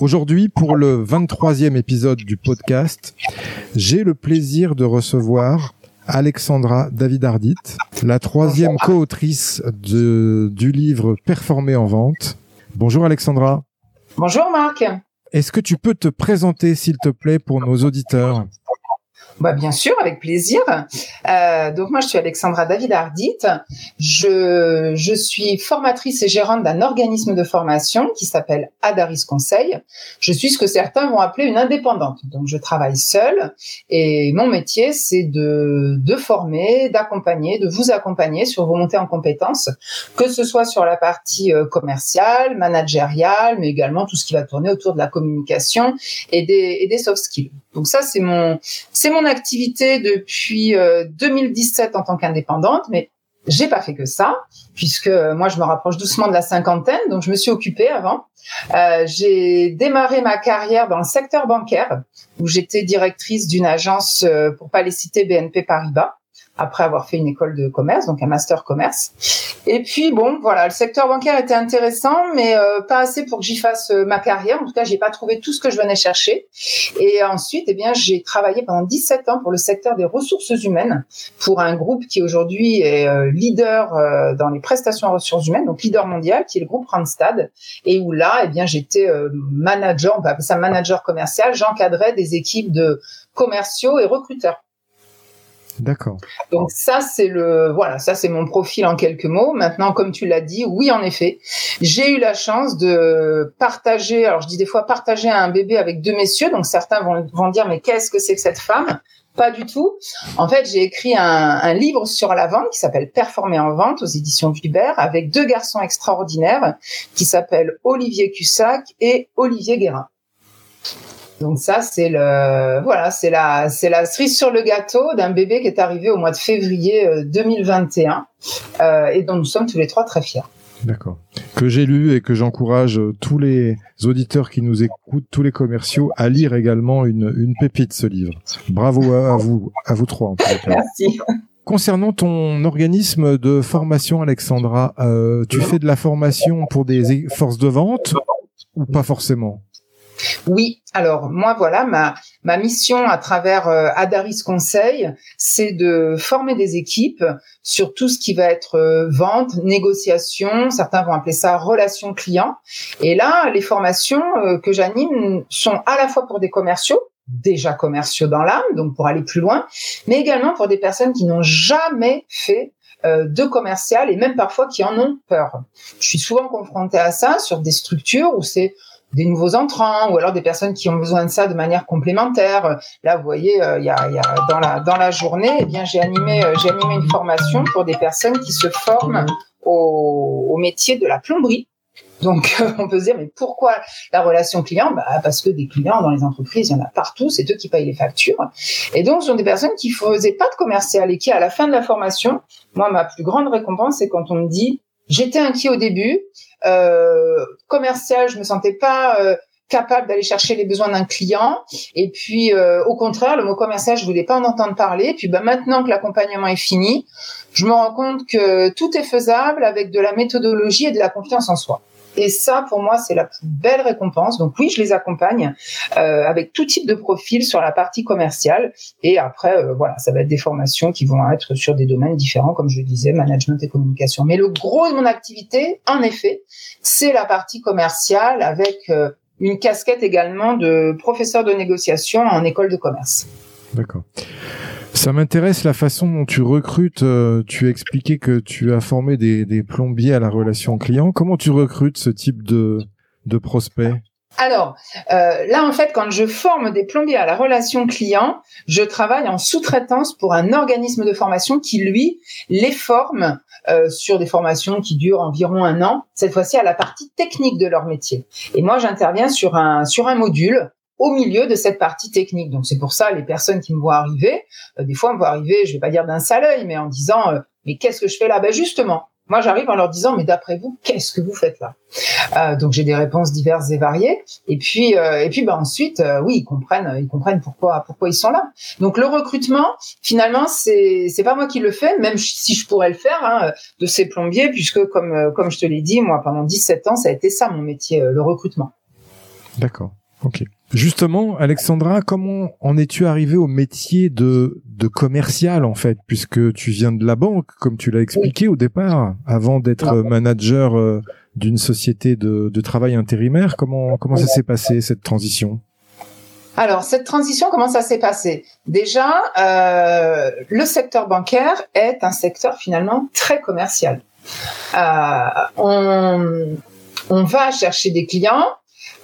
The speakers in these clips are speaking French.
Aujourd'hui, pour le 23e épisode du podcast, j'ai le plaisir de recevoir Alexandra David Ardit, la troisième co-autrice du livre Performer en vente. Bonjour Alexandra. Bonjour Marc. Est-ce que tu peux te présenter, s'il te plaît, pour nos auditeurs? Bah, bien sûr, avec plaisir. Euh, donc moi, je suis Alexandra David Ardit. Je, je suis formatrice et gérante d'un organisme de formation qui s'appelle Adaris Conseil. Je suis ce que certains vont appeler une indépendante. Donc je travaille seule et mon métier, c'est de, de former, d'accompagner, de vous accompagner sur vos montées en compétences, que ce soit sur la partie euh, commerciale, managériale, mais également tout ce qui va tourner autour de la communication et des, et des soft skills. Donc ça, c'est mon, c'est mon activité depuis 2017 euh, en tant qu'indépendante, mais j'ai pas fait que ça, puisque euh, moi je me rapproche doucement de la cinquantaine, donc je me suis occupée avant. Euh, j'ai démarré ma carrière dans le secteur bancaire, où j'étais directrice d'une agence, pour pas les citer, BNP Paribas après avoir fait une école de commerce, donc un master commerce. Et puis bon, voilà, le secteur bancaire était intéressant, mais euh, pas assez pour que j'y fasse euh, ma carrière. En tout cas, j'ai pas trouvé tout ce que je venais chercher. Et ensuite, eh bien, j'ai travaillé pendant 17 ans pour le secteur des ressources humaines, pour un groupe qui aujourd'hui est euh, leader dans les prestations en ressources humaines, donc leader mondial, qui est le groupe Randstad, et où là, eh bien, j'étais manager, on peut appeler ça manager commercial. J'encadrais des équipes de commerciaux et recruteurs. D'accord. Donc ça c'est le voilà, ça c'est mon profil en quelques mots. Maintenant comme tu l'as dit, oui en effet, j'ai eu la chance de partager alors je dis des fois partager un bébé avec deux messieurs donc certains vont dire mais qu'est-ce que c'est que cette femme? Pas du tout. En fait, j'ai écrit un, livre sur la vente qui s'appelle Performer en vente aux éditions Vibert avec deux garçons extraordinaires qui s'appellent Olivier Cussac et Olivier Guérin. Donc ça, c'est le voilà, c'est la c'est la cerise sur le gâteau d'un bébé qui est arrivé au mois de février 2021 euh, euh, et dont nous sommes tous les trois très fiers. D'accord. Que j'ai lu et que j'encourage tous les auditeurs qui nous écoutent, tous les commerciaux, à lire également une, une pépite ce livre. Bravo à, vous, à vous trois en tout cas. Merci. Concernant ton organisme de formation, Alexandra, euh, tu fais de la formation pour des forces de vente ou pas forcément? Oui, alors moi voilà ma ma mission à travers euh, Adaris Conseil, c'est de former des équipes sur tout ce qui va être euh, vente, négociation, certains vont appeler ça relation client. Et là, les formations euh, que j'anime sont à la fois pour des commerciaux déjà commerciaux dans l'âme, donc pour aller plus loin, mais également pour des personnes qui n'ont jamais fait de commercial et même parfois qui en ont peur. Je suis souvent confrontée à ça sur des structures où c'est des nouveaux entrants ou alors des personnes qui ont besoin de ça de manière complémentaire. Là, vous voyez, euh, il y, a, y, a, dans la dans la journée, eh bien j'ai animé euh, j'ai animé une formation pour des personnes qui se forment au, au métier de la plomberie. Donc on peut se dire mais pourquoi la relation client? Bah, parce que des clients dans les entreprises, il y en a partout, c'est eux qui payent les factures. Et donc ce sont des personnes qui faisaient pas de commercial et qui à la fin de la formation, moi ma plus grande récompense c'est quand on me dit j'étais inquiet au début euh, commercial, je me sentais pas euh, capable d'aller chercher les besoins d'un client. Et puis, euh, au contraire, le mot commercial, je voulais pas en entendre parler. Et puis, bah, maintenant que l'accompagnement est fini, je me rends compte que tout est faisable avec de la méthodologie et de la confiance en soi. Et ça, pour moi, c'est la plus belle récompense. Donc oui, je les accompagne euh, avec tout type de profil sur la partie commerciale. Et après, euh, voilà, ça va être des formations qui vont être sur des domaines différents, comme je disais, management et communication. Mais le gros de mon activité, en effet, c'est la partie commerciale avec euh, une casquette également de professeur de négociation en école de commerce. D'accord. Ça m'intéresse la façon dont tu recrutes. Euh, tu as expliqué que tu as formé des, des, plombiers à la relation client. Comment tu recrutes ce type de, de prospect alors euh, là, en fait, quand je forme des plombiers à la relation client, je travaille en sous-traitance pour un organisme de formation qui, lui, les forme euh, sur des formations qui durent environ un an, cette fois-ci à la partie technique de leur métier. Et moi, j'interviens sur un, sur un module au milieu de cette partie technique. Donc c'est pour ça les personnes qui me voient arriver, euh, des fois me voient arriver, je vais pas dire d'un sale œil, mais en disant euh, mais qu'est-ce que je fais là Ben justement, moi j'arrive en leur disant mais d'après vous qu'est-ce que vous faites là euh, Donc j'ai des réponses diverses et variées. Et puis et puis ben ensuite oui ils comprennent ils comprennent pourquoi pourquoi ils sont là. Donc le recrutement finalement c'est c'est pas moi qui le fais, même si je pourrais le faire hein, de ces plombiers puisque comme comme je te l'ai dit moi pendant 17 ans ça a été ça mon métier le recrutement. D'accord. Ok. Justement, Alexandra, comment en es-tu arrivé au métier de, de commercial en fait, puisque tu viens de la banque, comme tu l'as expliqué au départ, avant d'être manager euh, d'une société de, de, travail intérimaire. Comment comment ça s'est passé cette transition? Alors, cette transition, comment ça s'est passé? Déjà, euh, le secteur bancaire est un secteur finalement très commercial. Euh, on, on va chercher des clients,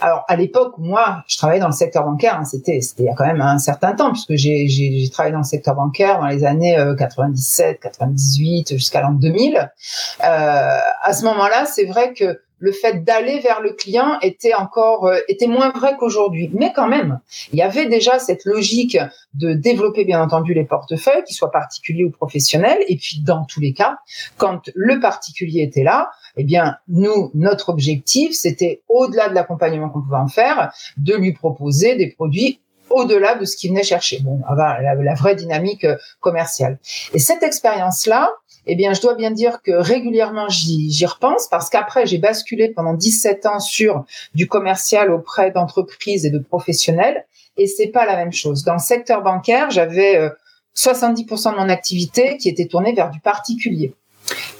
alors à l'époque, moi, je travaillais dans le secteur bancaire. Hein, c'était c'était il y a quand même un certain temps puisque j'ai j'ai travaillé dans le secteur bancaire dans les années 97, euh, 98 jusqu'à l'an 2000. Euh, à ce moment-là, c'est vrai que le fait d'aller vers le client était encore euh, était moins vrai qu'aujourd'hui. Mais quand même, il y avait déjà cette logique de développer bien entendu les portefeuilles, qu'ils soient particuliers ou professionnels. Et puis dans tous les cas, quand le particulier était là, eh bien nous, notre objectif, c'était au-delà de l'accompagnement qu'on pouvait en faire, de lui proposer des produits au-delà de ce qu'il venait chercher. Bon, la, la vraie dynamique euh, commerciale. Et cette expérience-là, eh bien, je dois bien dire que régulièrement, j'y repense parce qu'après, j'ai basculé pendant 17 ans sur du commercial auprès d'entreprises et de professionnels et c'est pas la même chose. Dans le secteur bancaire, j'avais 70% euh, de mon activité qui était tournée vers du particulier.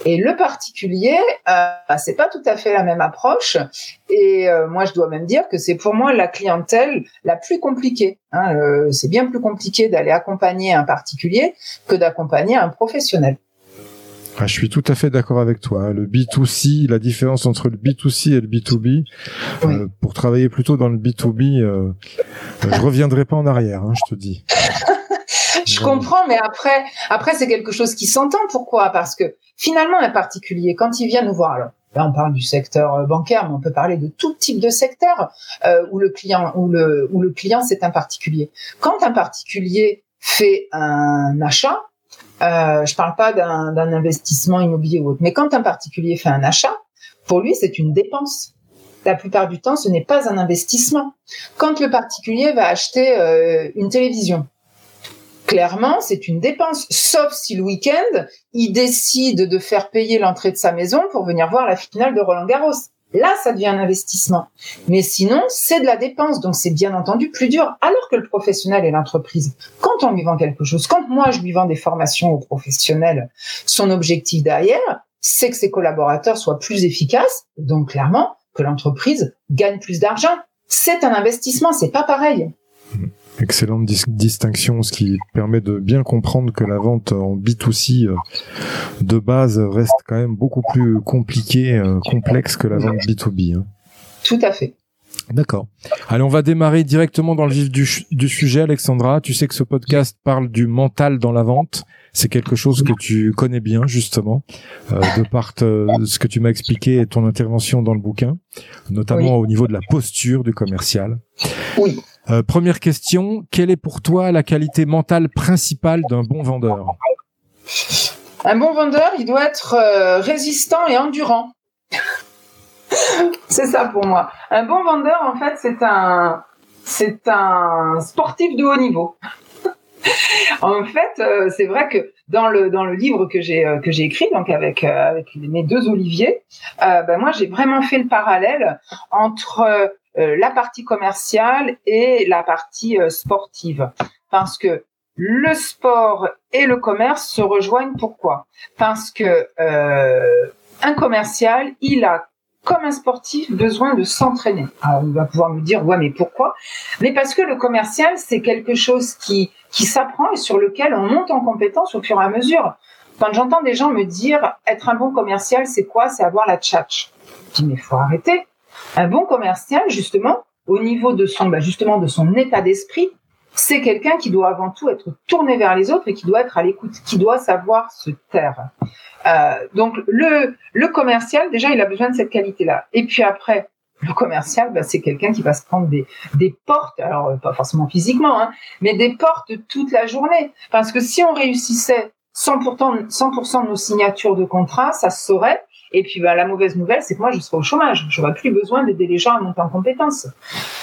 Et le particulier, euh, c'est pas tout à fait la même approche. Et euh, moi, je dois même dire que c'est pour moi la clientèle la plus compliquée. Hein. Euh, c'est bien plus compliqué d'aller accompagner un particulier que d'accompagner un professionnel. Ah, je suis tout à fait d'accord avec toi. Hein. Le B2C, la différence entre le B2C et le B2B, euh, pour travailler plutôt dans le B2B, euh, je reviendrai pas en arrière, hein, je te dis. je comprends, mais après, après c'est quelque chose qui s'entend. Pourquoi? Parce que finalement, un particulier, quand il vient nous voir, alors là on parle du secteur euh, bancaire, mais on peut parler de tout type de secteur euh, où le client, où le, où le client c'est un particulier. Quand un particulier fait un achat, euh, je parle pas d'un investissement immobilier ou autre, mais quand un particulier fait un achat, pour lui, c'est une dépense. La plupart du temps, ce n'est pas un investissement. Quand le particulier va acheter euh, une télévision, clairement, c'est une dépense, sauf si le week-end, il décide de faire payer l'entrée de sa maison pour venir voir la finale de Roland Garros. Là, ça devient un investissement. Mais sinon, c'est de la dépense. Donc, c'est bien entendu plus dur. Alors que le professionnel et l'entreprise, quand on lui vend quelque chose, quand moi, je lui vends des formations aux professionnels, son objectif derrière, c'est que ses collaborateurs soient plus efficaces. Donc, clairement, que l'entreprise gagne plus d'argent. C'est un investissement. C'est pas pareil. Excellente distinction, ce qui permet de bien comprendre que la vente en B2C euh, de base reste quand même beaucoup plus compliquée, euh, complexe que la vente B2B. Hein. Tout à fait. D'accord. Allez, on va démarrer directement dans le vif du, sujet, Alexandra. Tu sais que ce podcast parle du mental dans la vente. C'est quelque chose que tu connais bien, justement, euh, de part ce que tu m'as expliqué et ton intervention dans le bouquin, notamment au niveau de la posture du commercial. Oui. Euh, première question, quelle est pour toi la qualité mentale principale d'un bon vendeur? Un bon vendeur, il doit être euh, résistant et endurant. c'est ça pour moi. Un bon vendeur, en fait, c'est un, c'est un sportif de haut niveau. en fait, euh, c'est vrai que dans le dans le livre que j'ai euh, que j'ai écrit, donc avec euh, avec mes deux Olivier, ben moi j'ai vraiment fait le parallèle entre la partie commerciale et la partie sportive, parce que le sport et le commerce se rejoignent. Pourquoi? Parce que un commercial, il a comme un sportif, besoin de s'entraîner. Alors, on va pouvoir me dire, ouais, mais pourquoi? Mais parce que le commercial, c'est quelque chose qui, qui s'apprend et sur lequel on monte en compétence au fur et à mesure. Quand j'entends des gens me dire, être un bon commercial, c'est quoi? C'est avoir la tchatch. Je dis, mais faut arrêter. Un bon commercial, justement, au niveau de son, bah, justement, de son état d'esprit, c'est quelqu'un qui doit avant tout être tourné vers les autres et qui doit être à l'écoute, qui doit savoir se taire. Euh, donc le, le commercial, déjà, il a besoin de cette qualité-là. Et puis après, le commercial, bah, c'est quelqu'un qui va se prendre des, des portes, alors pas forcément physiquement, hein, mais des portes toute la journée. Parce que si on réussissait 100%, 100 de nos signatures de contrat, ça se saurait. Et puis bah, la mauvaise nouvelle, c'est que moi, je serai au chômage. Je n'aurai plus besoin d'aider les gens à monter en compétences.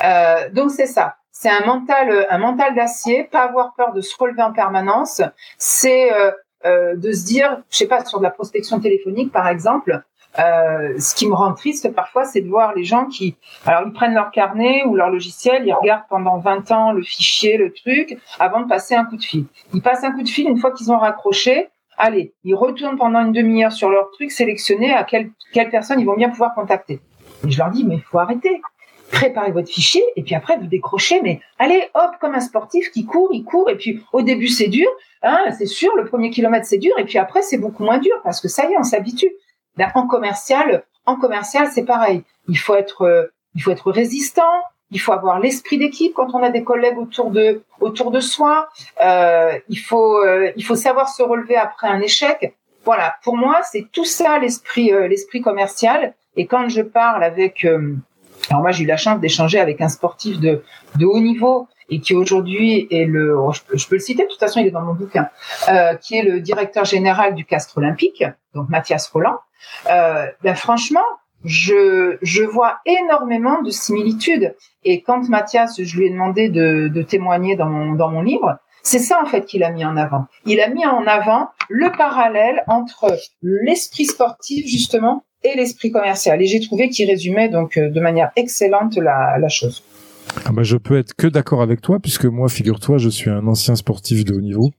Euh, donc c'est ça c'est un mental, un mental d'acier, pas avoir peur de se relever en permanence. C'est euh, euh, de se dire, je sais pas, sur de la prospection téléphonique par exemple, euh, ce qui me rend triste parfois, c'est de voir les gens qui, alors ils prennent leur carnet ou leur logiciel, ils regardent pendant 20 ans le fichier, le truc, avant de passer un coup de fil. Ils passent un coup de fil une fois qu'ils ont raccroché. Allez, ils retournent pendant une demi-heure sur leur truc, sélectionner à quelle, personne ils vont bien pouvoir contacter. Et je leur dis, mais il faut arrêter. Préparez votre fichier et puis après vous décrochez mais allez hop comme un sportif qui court il court et puis au début c'est dur hein, c'est sûr le premier kilomètre c'est dur et puis après c'est beaucoup moins dur parce que ça y est on s'habitue. Ben, en commercial en commercial c'est pareil. Il faut être euh, il faut être résistant il faut avoir l'esprit d'équipe quand on a des collègues autour de autour de soi. Euh, il faut euh, il faut savoir se relever après un échec. Voilà. Pour moi c'est tout ça l'esprit euh, l'esprit commercial. Et quand je parle avec alors moi, j'ai eu la chance d'échanger avec un sportif de, de haut niveau et qui aujourd'hui est le, oh, je peux, le citer, de toute façon, il est dans mon bouquin, euh, qui est le directeur général du Castre Olympique, donc Mathias Roland. Euh, ben franchement, je, je vois énormément de similitudes. Et quand Mathias, je lui ai demandé de, de témoigner dans mon, dans mon livre, c'est ça en fait qu'il a mis en avant. Il a mis en avant le parallèle entre l'esprit sportif justement et l'esprit commercial. Et j'ai trouvé qu'il résumait donc euh, de manière excellente la, la chose. Ah bah je peux être que d'accord avec toi puisque moi, figure-toi, je suis un ancien sportif de haut niveau.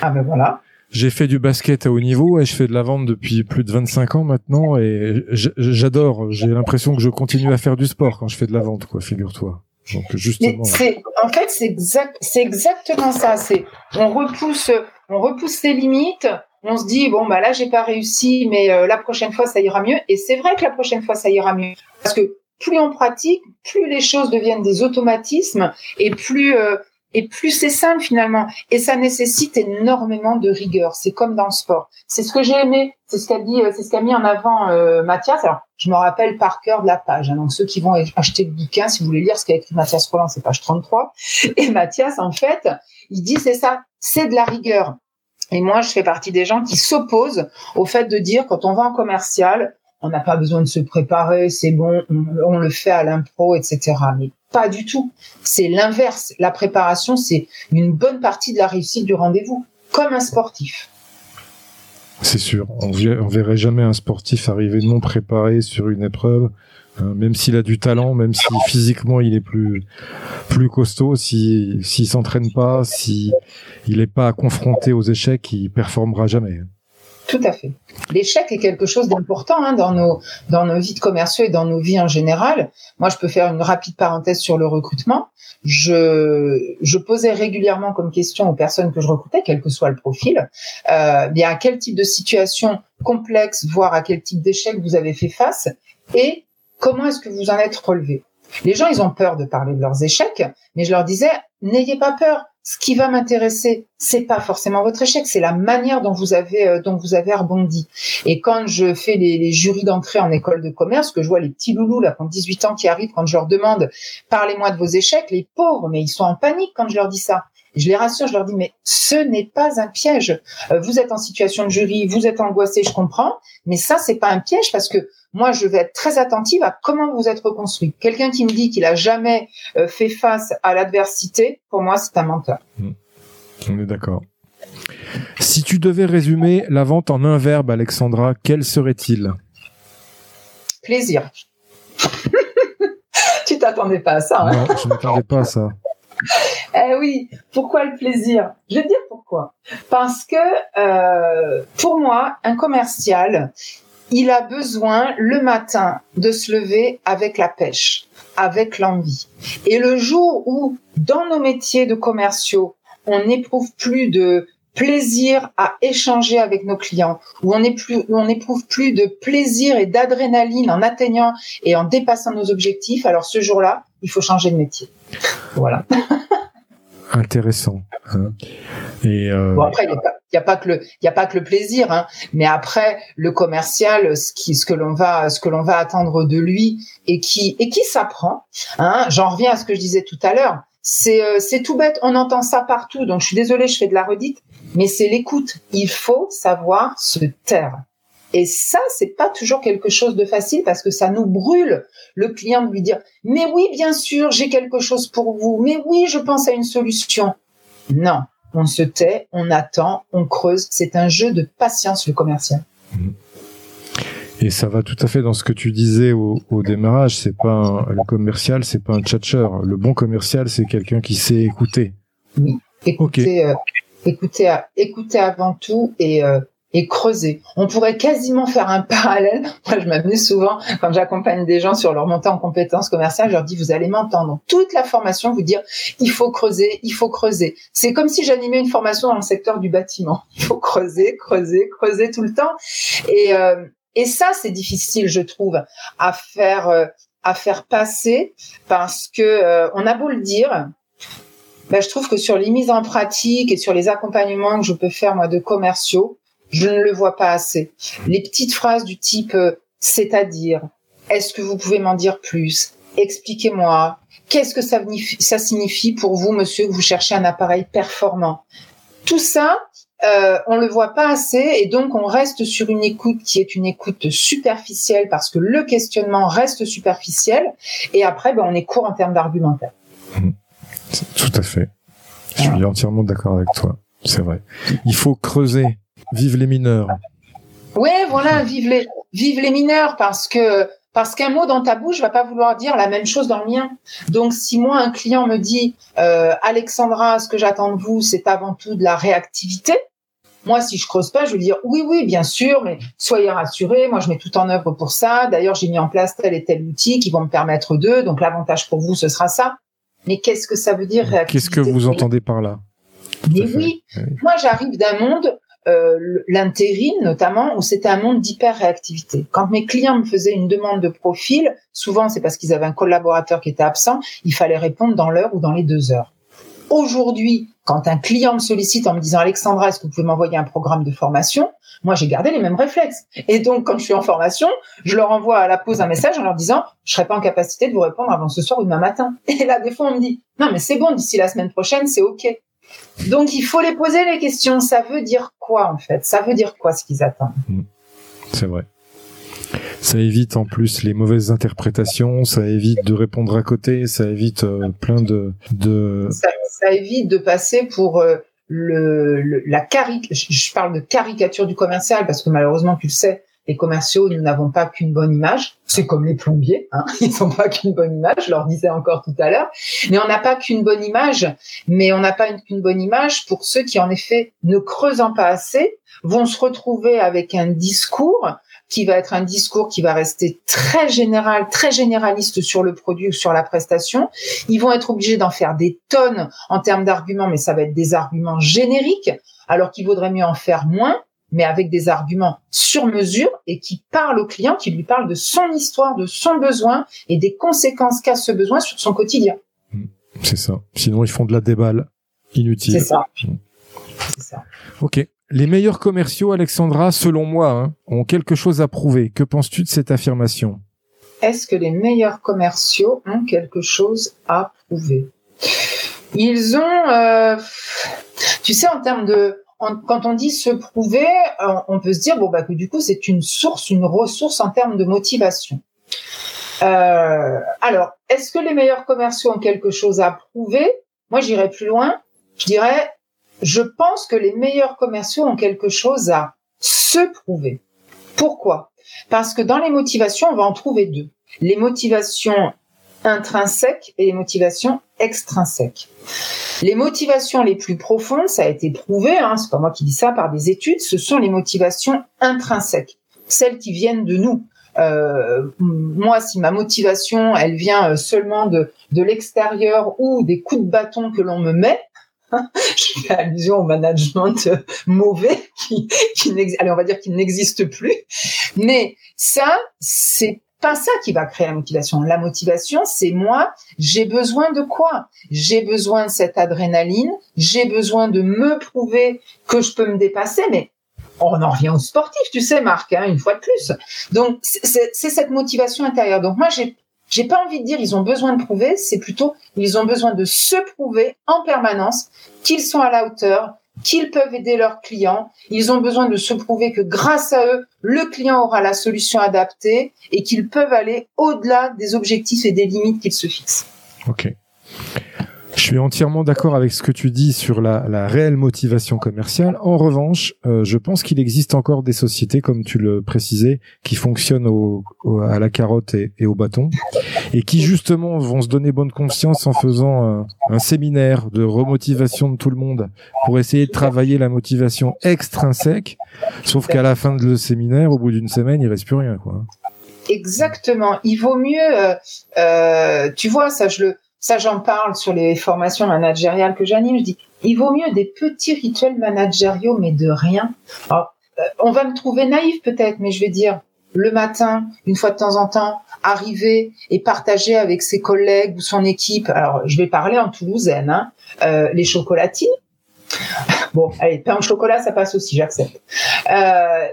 Ah ben voilà. J'ai fait du basket à haut niveau et je fais de la vente depuis plus de 25 ans maintenant et j'adore. J'ai l'impression que je continue à faire du sport quand je fais de la vente, quoi, figure-toi. Donc justement. C'est, en fait, c'est exact, c'est exactement ça. C'est, on repousse, on repousse les limites on se dit bon bah là j'ai pas réussi, mais euh, la prochaine fois ça ira mieux. Et c'est vrai que la prochaine fois ça ira mieux parce que plus on pratique, plus les choses deviennent des automatismes et plus euh, et plus c'est simple finalement. Et ça nécessite énormément de rigueur. C'est comme dans le sport. C'est ce que j'ai aimé. C'est ce qu'a dit, euh, c'est ce qu'a mis en avant Mathias. Alors je me rappelle par cœur de la page. Hein. Donc ceux qui vont acheter le bouquin, si vous voulez lire ce qu'a écrit Mathias Roland, c'est page 33. Et Mathias en fait, il dit c'est ça, c'est de la rigueur. Et moi, je fais partie des gens qui s'opposent au fait de dire quand on va en commercial, on n'a pas besoin de se préparer, c'est bon, on, le fait à l'impro, etc. pas du tout. C'est l'inverse. La préparation, c'est une bonne partie de la réussite du rendez-vous, comme un sportif. C'est sûr. On, verrait jamais un sportif arriver non préparé sur une épreuve Hein, même s'il a du talent, même si physiquement il est plus costaud, si s'il s'entraîne pas, si n'est pas confronté aux échecs, il performera jamais. Tout à fait. L'échec est quelque chose d'important hein, dans nos dans nos vies de commerciaux et dans nos vies en général. Moi, je peux faire une rapide parenthèse sur le recrutement. Je je posais régulièrement comme question aux personnes que je recrutais, quel que soit le profil, euh, bien à quel type de situation complexe, voire à quel type d'échec vous avez fait face, et Comment est-ce que vous en êtes relevé? Les gens, ils ont peur de parler de leurs échecs, mais je leur disais, n'ayez pas peur. Ce qui va m'intéresser, c'est pas forcément votre échec, c'est la manière dont vous avez euh, dont vous avez rebondi. Et quand je fais les, les jurys d'entrée en école de commerce, que je vois les petits loulous là, qui ont 18 ans qui arrivent, quand je leur demande parlez-moi de vos échecs, les pauvres, mais ils sont en panique quand je leur dis ça. Je les rassure, je leur dis mais ce n'est pas un piège. Euh, vous êtes en situation de jury, vous êtes angoissé, je comprends, mais ça c'est pas un piège parce que moi je vais être très attentive à comment vous êtes reconstruit. Quelqu'un qui me dit qu'il a jamais euh, fait face à l'adversité, pour moi c'est un menteur. Mmh. On est d'accord. Si tu devais résumer la vente en un verbe, Alexandra, quel serait-il? Plaisir. tu t'attendais pas à ça. Hein non, je ne m'attendais pas à ça. Eh oui, pourquoi le plaisir? Je vais te dire pourquoi. Parce que euh, pour moi, un commercial, il a besoin le matin de se lever avec la pêche, avec l'envie. Et le jour où, dans nos métiers de commerciaux, on n'éprouve plus de plaisir à échanger avec nos clients, où on n'éprouve plus de plaisir et d'adrénaline en atteignant et en dépassant nos objectifs, alors ce jour-là, il faut changer de métier. Voilà. Intéressant. Hein. Et euh, bon après, il n'y a, pas que le, il a pas que le plaisir, hein. mais après le commercial, ce qui, ce que l'on va, ce que l'on va attendre de lui et qui, et qui s'apprend. Hein. J'en reviens à ce que je disais tout à l'heure. C'est, euh, c'est tout bête. On entend ça partout. Donc je suis désolée, je fais de la redite, mais c'est l'écoute. Il faut savoir se taire. Et ça, c'est pas toujours quelque chose de facile parce que ça nous brûle le client de lui dire mais oui, bien sûr, j'ai quelque chose pour vous. Mais oui, je pense à une solution. Non, on se tait, on attend, on creuse. C'est un jeu de patience le commercial. Et ça va tout à fait dans ce que tu disais au, démarrage. C'est pas un, le commercial, c'est pas un tchatcheur. Le bon commercial, c'est quelqu'un qui sait écouter. Oui, écouter, euh, écouter, écouter avant tout et euh, et creuser. On pourrait quasiment faire un parallèle. Moi, je m'amuse souvent quand j'accompagne des gens sur leur montée en compétences commerciales. Je leur dis, vous allez m'entendre toute la formation vous dire, il faut creuser, il faut creuser. C'est comme si j'animais une formation dans le secteur du bâtiment. Il faut creuser, creuser, creuser tout le temps. Et, euh, et ça, c'est difficile, je trouve, à faire, euh, à faire passer parce que euh, on a beau le dire, ben, je trouve que sur les mises en pratique et sur les accompagnements que je peux faire moi de commerciaux, je ne le vois pas assez. Les petites phrases du type euh, c'est-à-dire, est-ce que vous pouvez m'en dire plus? Expliquez-moi. Qu'est-ce que ça, ça, signifie pour vous, monsieur, que vous cherchez un appareil performant? Tout ça, euh, on le voit pas assez et donc on reste sur une écoute qui est une écoute superficielle parce que le questionnement reste superficiel et après ben, on est court en termes d'argumentaire. Mmh. Tout à fait. Je suis entièrement d'accord avec toi. C'est vrai. Il faut creuser Vive les mineurs. Oui, voilà, vive les, vive les mineurs parce que parce qu'un mot dans ta bouche va pas vouloir dire la même chose dans le mien. Donc, si moi un client me dit euh, Alexandra, ce que j'attends de vous, c'est avant tout de la réactivité. Moi, si je creuse pas, je vais dire oui, oui, bien sûr, mais soyez rassurés. Moi, je mets tout en œuvre pour ça. D'ailleurs, j'ai mis en place tel et tel outil qui vont me permettre d'eux. Donc, l'avantage pour vous, ce sera ça. Mais qu'est-ce que ça veut dire réactivité Qu'est-ce que vous entendez par là? Mais oui, moi, j'arrive d'un monde euh, l'intérim notamment, où c'était un monde d'hyper-réactivité. Quand mes clients me faisaient une demande de profil, souvent c'est parce qu'ils avaient un collaborateur qui était absent, il fallait répondre dans l'heure ou dans les deux heures. Aujourd'hui, quand un client me sollicite en me disant Alexandra, est-ce que vous pouvez m'envoyer un programme de formation? Moi, j'ai gardé les mêmes réflexes. Et donc, quand je suis en formation, je leur envoie à la pause un message en leur disant je serai pas en capacité de vous répondre avant ce soir ou demain matin. Et là, des fois, on me dit non, mais c'est bon, d'ici la semaine prochaine, c'est ok. Donc il faut les poser les questions. Ça veut dire quoi en fait? Ça veut dire quoi ce qu'ils attendent? Mm. C'est vrai. Ça évite en plus les mauvaises interprétations, ça évite de répondre à côté, ça évite euh, plein de... de... Ça, évite de passer pour euh, le, la caricature, je parle de caricature du commercial parce que malheureusement tu le sais, les commerciaux, nous n'avons pas qu'une bonne image. C'est comme les plombiers, hein. ils n'ont pas qu'une bonne image. Je leur disais encore tout à l'heure. Mais on n'a pas qu'une bonne image. Mais on n'a pas qu'une bonne image pour ceux qui, en effet, ne creusant pas assez, vont se retrouver avec un discours qui va être un discours qui va rester très général, très généraliste sur le produit ou sur la prestation. Ils vont être obligés d'en faire des tonnes en termes d'arguments, mais ça va être des arguments génériques, alors qu'il vaudrait mieux en faire moins mais avec des arguments sur mesure et qui parlent au client, qui lui parlent de son histoire, de son besoin et des conséquences qu'a ce besoin sur son quotidien. Hmm. C'est ça. Sinon, ils font de la déballe inutile. C'est ça. C'est ça. Ok. Les meilleurs commerciaux, Alexandra, selon moi, hein, ont quelque chose à prouver. Que penses-tu de cette affirmation? Est-ce que les meilleurs commerciaux ont quelque chose à prouver? Ils ont, euh, tu sais, en termes de, quand on dit se prouver, euh, on peut se dire bon bah que du coup c'est une source, une ressource en termes de motivation. Euh, alors, est-ce que les meilleurs commerciaux ont quelque chose à prouver? Moi, j'irais plus loin. Je dirais je pense que les meilleurs commerciaux ont quelque chose à se prouver. Pourquoi? Parce que dans les motivations, on va en trouver deux. Les motivations intrinsèques et les motivations extrinsèques. Les motivations les plus profondes, ça a été prouvé, hein, c'est pas moi qui dis ça par des études, ce sont les motivations intrinsèques, celles qui viennent de nous. Euh, moi, si ma motivation, elle vient euh, seulement de, de l'extérieur ou des coups de bâton que l'on me met, je fais allusion au management euh, mauvais qui, allez, on va dire qu'il n'existe plus. Mais ça, c'est pas ça qui va créer la motivation. La motivation, c'est moi, j'ai besoin de quoi? J'ai besoin de cette adrénaline, j'ai besoin de me prouver que je peux me dépasser, mais on en revient au sportif, tu sais, Marc, hein, une fois de plus. Donc, c'est cette motivation intérieure. Donc, moi, j'ai j'ai pas envie de dire ils ont besoin de prouver, c'est plutôt ils ont besoin de se prouver en permanence qu'ils sont à la hauteur, qu'ils peuvent aider leurs clients. Ils ont besoin de se prouver que grâce à eux, le client aura la solution adaptée et qu'ils peuvent aller au-delà des objectifs et des limites qu'ils se fixent. Ok. Je suis entièrement d'accord avec ce que tu dis sur la, la réelle motivation commerciale. En revanche, euh, je pense qu'il existe encore des sociétés, comme tu le précisais, qui fonctionnent au, à la carotte et, et, au bâton, et qui justement vont se donner bonne conscience en faisant un, un séminaire de remotivation de tout le monde pour essayer de travailler la motivation extrinsèque. Sauf qu'à la fin de le séminaire, au bout d'une semaine, il reste plus rien, quoi. Exactement. Il vaut mieux, euh, euh, tu vois, ça je le ça j'en parle sur les formations managériales que j'anime, je dis, il vaut mieux des petits rituels managériaux, mais de rien. Alors, euh, on va me trouver naïf peut-être, mais je vais dire, le matin, une fois de temps en temps, arriver et partager avec ses collègues ou son équipe. Alors, je vais parler en toulousaine, hein, euh, les chocolatines. Bon, allez, pain au chocolat, ça passe aussi, j'accepte. Euh,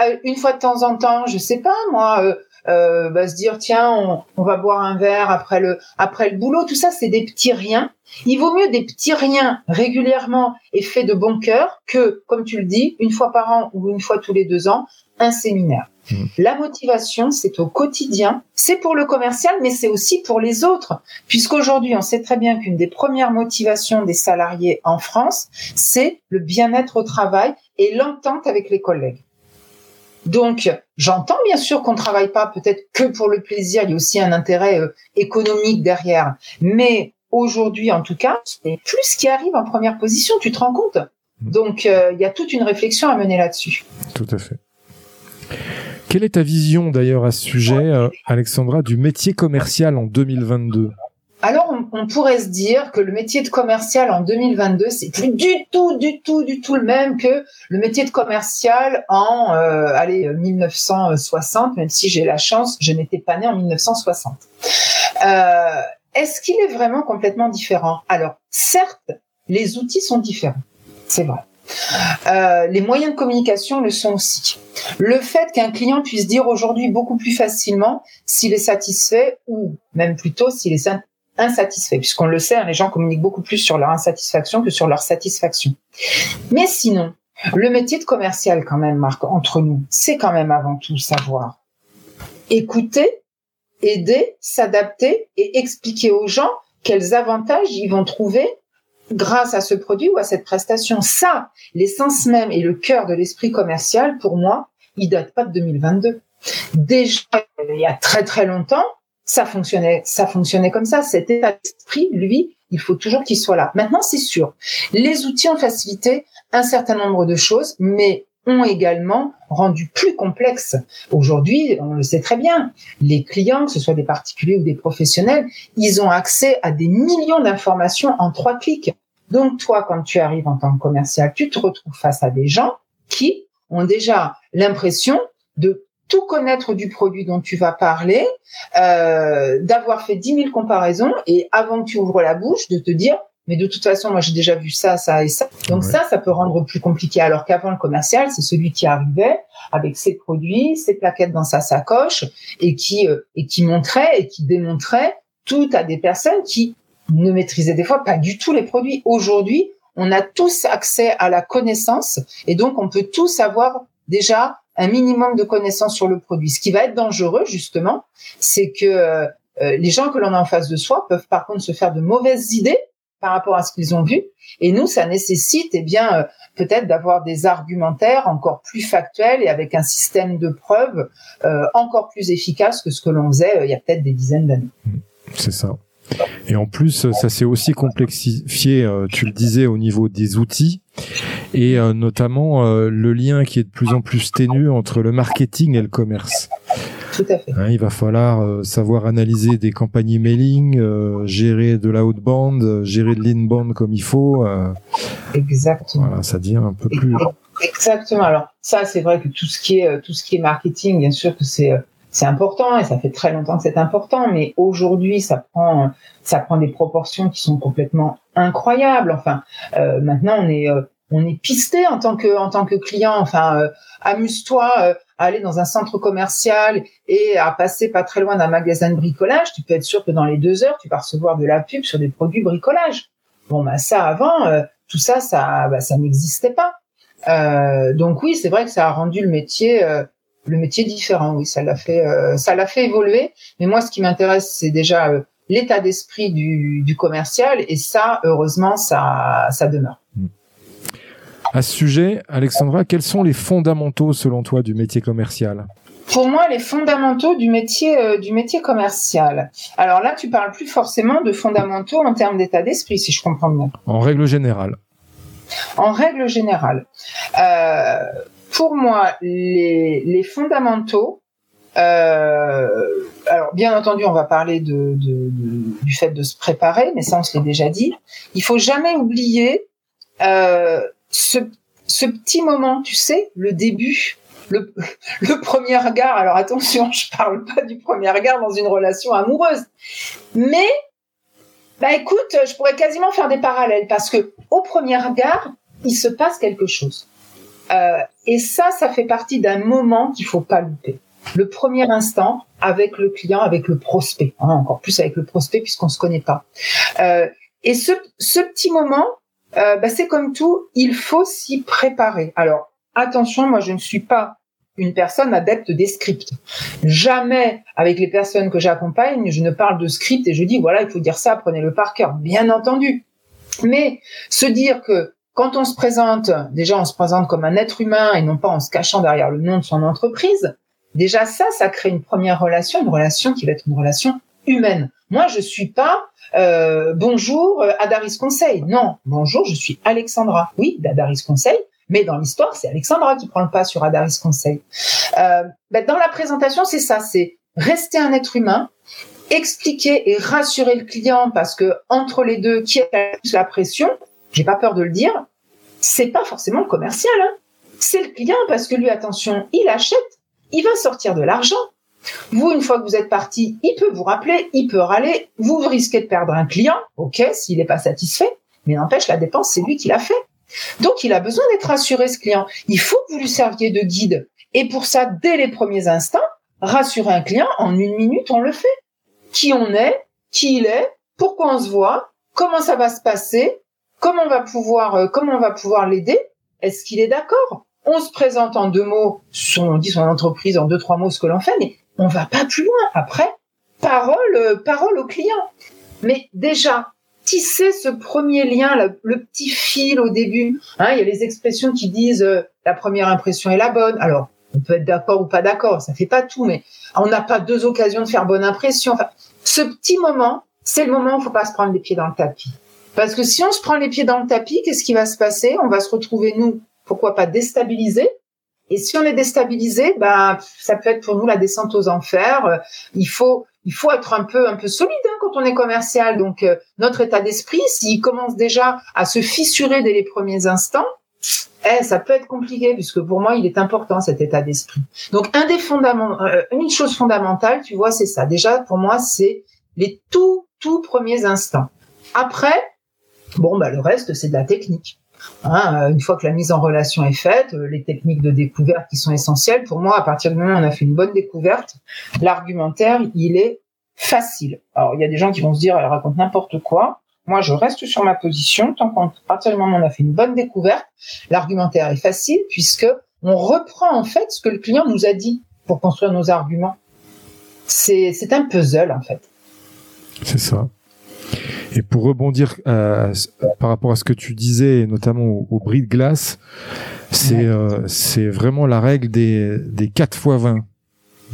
euh une fois de temps en temps, je sais pas moi, euh, euh, va se dire tiens on, on, va boire un verre après le après le boulot. Tout ça c'est des petits riens. Il vaut mieux des petits riens régulièrement et faits de bon cœur que comme tu le dis une fois par an ou une fois tous les deux ans un séminaire. Mmh. La motivation, c'est au quotidien, c'est pour le commercial, mais c'est aussi pour les autres, puisqu'aujourd'hui, on sait très bien qu'une des premières motivations des salariés en France, c'est le bien-être au travail et l'entente avec les collègues. Donc, j'entends bien sûr qu'on ne travaille pas peut-être que pour le plaisir, il y a aussi un intérêt euh, économique derrière. Mais aujourd'hui, en tout cas, c'est plus ce qui arrive en première position, tu te rends compte? Mmh. Donc, euh, il y a toute une réflexion à mener là-dessus. Tout à fait. Quelle est ta vision d'ailleurs à ce sujet, euh, Alexandra, du métier commercial en 2022 alors on, pourrait se dire que le métier de commercial en 2022, c'est plus du tout, du tout, du tout le même que le métier de commercial en euh, allez 1960, même si j'ai la chance, je n'étais pas née en 1960. Euh, Est-ce qu'il est vraiment complètement différent? Alors certes, les outils sont différents, c'est vrai. Euh, les moyens de communication le sont aussi. Le fait qu'un client puisse dire aujourd'hui beaucoup plus facilement s'il est satisfait ou même plutôt s'il est insatisfaits, puisqu'on le sait, hein, les gens communiquent beaucoup plus sur leur insatisfaction que sur leur satisfaction. Mais sinon, le métier de commercial, quand même, Marc, entre nous, c'est quand même avant tout savoir écouter, aider, s'adapter et expliquer aux gens quels avantages ils vont trouver grâce à ce produit ou à cette prestation. Ça, l'essence même et le cœur de l'esprit commercial, pour moi, il date pas de 2022. Déjà, il y a très très longtemps, ça fonctionnait, ça fonctionnait comme ça. Cet état d'esprit, lui, il faut toujours qu'il soit là. Maintenant, c'est sûr, les outils ont facilité un certain nombre de choses, mais ont également rendu plus complexe. Aujourd'hui, on le sait très bien, les clients, que ce soit des particuliers ou des professionnels, ils ont accès à des millions d'informations en trois clics. Donc toi, quand tu arrives en tant que commercial, tu te retrouves face à des gens qui ont déjà l'impression de tout connaître du produit dont tu vas parler, euh, d'avoir fait 10 000 comparaisons et avant que tu ouvres la bouche, de te dire mais de toute façon, moi j'ai déjà vu ça, ça et ça. Donc ça, ça peut rendre plus compliqué. Alors qu'avant le commercial, c'est celui qui arrivait avec ses produits, ses plaquettes dans sa sacoche et qui euh, et qui montrait et qui démontrait tout à des personnes qui ne maîtrisaient des fois pas du tout les produits. Aujourd'hui, on a tous accès à la connaissance et donc on peut tous avoir déjà un minimum de connaissances sur le produit. Ce qui va être dangereux, justement, c'est que euh, les gens que l'on a en face de soi peuvent par contre se faire de mauvaises idées par rapport à ce qu'ils ont vu. Et nous, ça nécessite, eh bien, euh, peut-être d'avoir des argumentaires encore plus factuels et avec un système de preuves euh, encore plus efficace que ce que l'on faisait euh, il y a peut-être des dizaines d'années. C'est ça. Et en plus, ça s'est aussi complexifié, tu le disais, au niveau des outils et notamment le lien qui est de plus en plus ténu entre le marketing et le commerce. Tout à fait. Hein, il va falloir euh, savoir analyser des campagnes emailing, euh, gérer de la haute bande, euh, gérer de l'inbound comme il faut. Exactement. Voilà, ça devient un peu plus. Exactement. Alors ça, c'est vrai que tout ce qui est tout ce qui est marketing, bien sûr que c'est c'est important et ça fait très longtemps que c'est important, mais aujourd'hui ça prend ça prend des proportions qui sont complètement incroyables. Enfin, maintenant on est on est pisté en tant que en tant que client. Enfin, amuse-toi à aller dans un centre commercial et à passer pas très loin d'un magasin de bricolage, tu peux être sûr que dans les deux heures, tu vas recevoir de la pub sur des produits bricolage. Bon, bah ça avant, euh, tout ça, ça, bah, ça n'existait pas. Euh, donc oui, c'est vrai que ça a rendu le métier, euh, le métier différent. Oui, ça l'a fait, ça l'a fait évoluer. Mais moi, ce qui m'intéresse, c'est déjà l'état d'esprit du, du commercial, et ça, heureusement, ça, ça demeure. Hmm. À ce sujet, Alexandra, quels sont les fondamentaux selon toi du métier commercial? Pour moi, les fondamentaux du métier euh, du métier commercial. Alors là, tu parles plus forcément de fondamentaux en termes d'état d'esprit, si je comprends bien. En règle générale. En règle générale, euh, pour moi, les, fondamentaux. Euh, alors, bien entendu, on va parler de, du fait de se préparer, mais ça, on se l'est déjà dit. Il faut jamais oublier ce, ce petit moment, tu sais, le début, le, le, premier regard. Alors attention, je parle pas du premier regard dans une relation amoureuse, mais bah écoute, je pourrais quasiment faire des parallèles parce que au premier regard, il se passe quelque chose. Euh, et ça, ça fait partie d'un moment qu'il faut pas louper. Le premier instant avec le client, avec le prospect, hein, encore plus avec le prospect puisqu'on se connaît pas. Euh, et ce, ce petit moment, euh, bah, c'est comme tout, il faut s'y préparer. Alors attention, moi je ne suis pas une personne adepte des scripts. Jamais avec les personnes que j'accompagne, je ne parle de script et je dis voilà, il faut dire ça, prenez-le par cœur, bien entendu. Mais se dire que quand on se présente, déjà on se présente comme un être humain et non pas en se cachant derrière le nom de son entreprise, déjà ça, ça crée une première relation, une relation qui va être une relation humaine. Moi, je suis pas euh, bonjour euh, Adaris Conseil. Non, bonjour, je suis Alexandra. Oui, d'Adaris Conseil, mais dans l'histoire, c'est Alexandra qui prend le pas sur Adaris Conseil. Euh, ben, dans la présentation, c'est ça, c'est rester un être humain, expliquer et rassurer le client parce que entre les deux, qui a plus la pression, j'ai pas peur de le dire, c'est pas forcément le commercial, hein. c'est le client parce que lui, attention, il achète, il va sortir de l'argent. Vous, une fois que vous êtes parti, il peut vous rappeler, il peut râler, vous risquez de perdre un client, ok, s'il n'est pas satisfait, mais n'empêche, la dépense, c'est lui qui l'a fait. Donc, il a besoin d'être rassuré, ce client. Il faut que vous lui serviez de guide. Et pour ça, dès les premiers instants, rassurer un client, en une minute, on le fait. Qui on est, qui il est, pourquoi on se voit, comment ça va se passer, comment on va pouvoir, euh, comment on va pouvoir l'aider, est-ce qu'il est d'accord? On se présente en deux mots, on dit son entreprise en deux, trois mots ce que l'on fait, mais on va pas plus loin. Après, parole, euh, parole au client. Mais déjà, tisser ce premier lien, le, petit fil au début. Hein, il y a les expressions qui disent euh, la première impression est la bonne. Alors, on peut être d'accord ou pas d'accord, ça fait pas tout, mais on n'a pas deux occasions de faire bonne impression. Enfin, ce petit moment, c'est le moment où il faut pas se prendre les pieds dans le tapis. Parce que si on se prend les pieds dans le tapis, qu'est-ce qui va se passer? On va se retrouver, nous, pourquoi pas déstabilisés, et si on est déstabilisé, bah, ça peut être pour nous la descente aux enfers. Euh, il faut, il faut être un peu, un peu solide hein, quand on est commercial. Donc, euh, notre état d'esprit, s'il commence déjà à se fissurer dès les premiers instants, eh, ça peut être compliqué puisque pour moi, il est important cet état d'esprit. Donc, un des euh, une chose fondamentale, tu vois, c'est ça. Déjà, pour moi, c'est les tout, tout premiers instants. Après, bon, bah, le reste, c'est de la technique. Hein, euh, une fois que la mise en relation est faite, euh, les techniques de découverte qui sont essentielles, pour moi, à partir du moment où on a fait une bonne découverte, l'argumentaire, il est facile. Alors, il y a des gens qui vont se dire, elle raconte n'importe quoi. Moi, je reste sur ma position. Tant qu'à partir du moment où on a fait une bonne découverte, l'argumentaire est facile puisque on reprend en fait ce que le client nous a dit pour construire nos arguments. C'est, c'est un puzzle en fait. C'est ça. Et pour rebondir euh, par rapport à ce que tu disais, notamment au, au bris de glace, c'est euh, c'est vraiment la règle des, des 4 fois 20.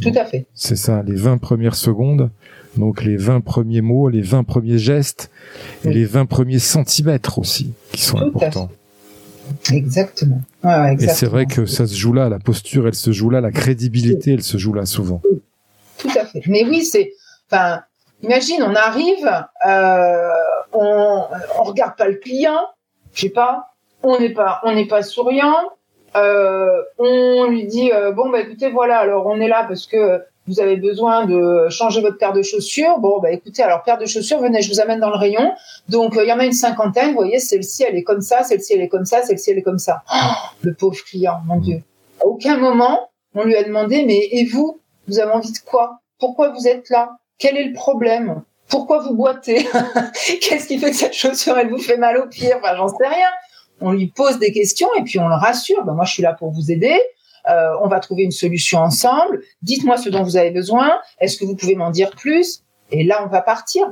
Tout à fait. C'est ça, les 20 premières secondes, donc les 20 premiers mots, les 20 premiers gestes et les 20 premiers centimètres aussi, qui sont Tout à importants. Exactement. Ouais, Et exactement. c'est vrai que ça se joue là, la posture, elle se joue là, la crédibilité, elle se joue là souvent. Tout à fait. Mais oui, c'est. Enfin, imagine, on arrive, euh, on, on regarde pas le client, je sais pas, on n'est pas, on n'est pas souriant. Euh, on lui dit euh, bon bah écoutez voilà alors on est là parce que vous avez besoin de changer votre paire de chaussures. Bon bah écoutez alors paire de chaussures venez je vous amène dans le rayon. Donc il y en a une cinquantaine vous voyez celle-ci elle est comme ça celle-ci elle est comme ça celle-ci elle est comme ça. Oh, le pauvre client mon dieu. À aucun moment on lui a demandé mais et vous vous avez envie de quoi? Pourquoi vous êtes là? Quel est le problème? Pourquoi vous boitez? Qu'est-ce qui fait que cette chaussure, elle vous fait mal au pied? Enfin, j'en sais rien. On lui pose des questions et puis on le rassure. Ben, moi, je suis là pour vous aider. Euh, on va trouver une solution ensemble. Dites-moi ce dont vous avez besoin. Est-ce que vous pouvez m'en dire plus? Et là, on va partir.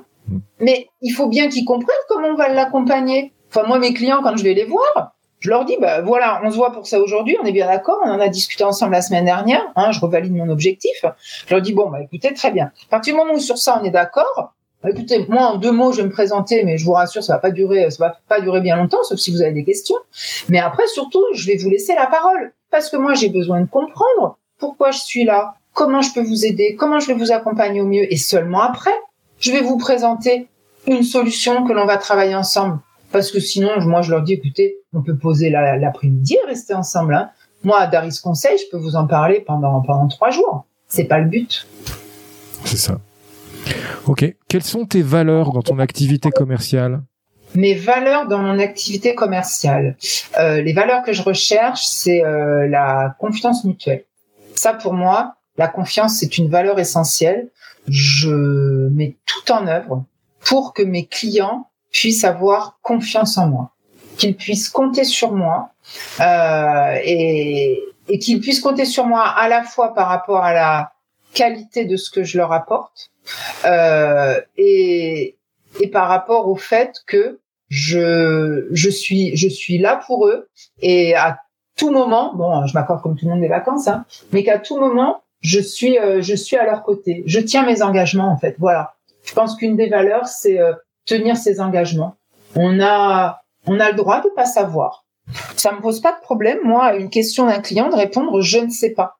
Mais il faut bien qu'ils comprennent comment on va l'accompagner. Enfin, moi, mes clients, quand je vais les voir, je leur dis, bah voilà, on se voit pour ça aujourd'hui, on est bien d'accord, on en a discuté ensemble la semaine dernière, hein, je revalide mon objectif. Je leur dis, bon, bah écoutez, très bien. À partir du moment où sur ça on est d'accord, bah, écoutez, moi en deux mots je vais me présenter, mais je vous rassure, ça va pas durer, ça va pas durer bien longtemps, sauf si vous avez des questions. Mais après, surtout, je vais vous laisser la parole, parce que moi j'ai besoin de comprendre pourquoi je suis là, comment je peux vous aider, comment je vais vous accompagner au mieux, et seulement après, je vais vous présenter une solution que l'on va travailler ensemble. Parce que sinon, moi, je leur dis, écoutez, on peut poser la- l'après-midi et rester ensemble. Hein. Moi, à Daris Conseil, je peux vous en parler pendant, pendant trois jours. C'est pas le but. C'est ça. Ok. Quelles sont tes valeurs dans ton activité commerciale? Mes valeurs dans mon activité commerciale. Euh, les valeurs que je recherche, c'est euh, la confiance mutuelle. Ça, pour moi, la confiance, c'est une valeur essentielle. Je mets tout en œuvre pour que mes clients puissent avoir confiance en moi, qu'ils puissent compter sur moi euh, et, et qu'ils puissent compter sur moi à la fois par rapport à la qualité de ce que je leur apporte euh, et, et par rapport au fait que je, je suis je suis là pour eux et à tout moment, bon, je m'accorde comme tout le monde des vacances, hein, mais qu'à tout moment, je suis euh, je suis à leur côté. Je tiens mes engagements en fait. Voilà. Je pense qu'une des valeurs, c'est euh, tenir ses engagements. On a on a le droit de pas savoir. Ça me pose pas de problème, moi, à une question d'un client de répondre je ne sais pas.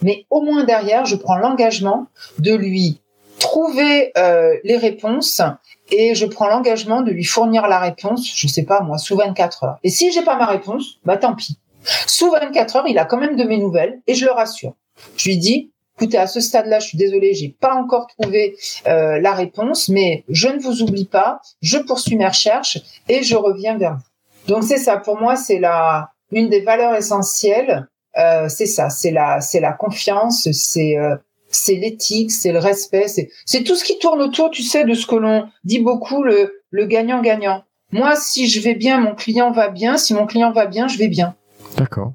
Mais au moins derrière, je prends l'engagement de lui trouver euh, les réponses et je prends l'engagement de lui fournir la réponse, je sais pas moi, sous 24 heures. Et si j'ai pas ma réponse, bah tant pis. Sous 24 heures, il a quand même de mes nouvelles et je le rassure. Je lui dis, écoutez, à ce stade-là, je suis désolée, j'ai pas encore trouvé euh, la réponse, mais je ne vous oublie pas, je poursuis mes recherches et je reviens vers vous. Donc c'est ça, pour moi, c'est la une des valeurs essentielles. Euh, c'est ça, c'est la c'est la confiance, c'est euh, c'est l'éthique, c'est le respect, c'est c'est tout ce qui tourne autour, tu sais, de ce que l'on dit beaucoup le le gagnant-gagnant. Moi, si je vais bien, mon client va bien. Si mon client va bien, je vais bien. D'accord.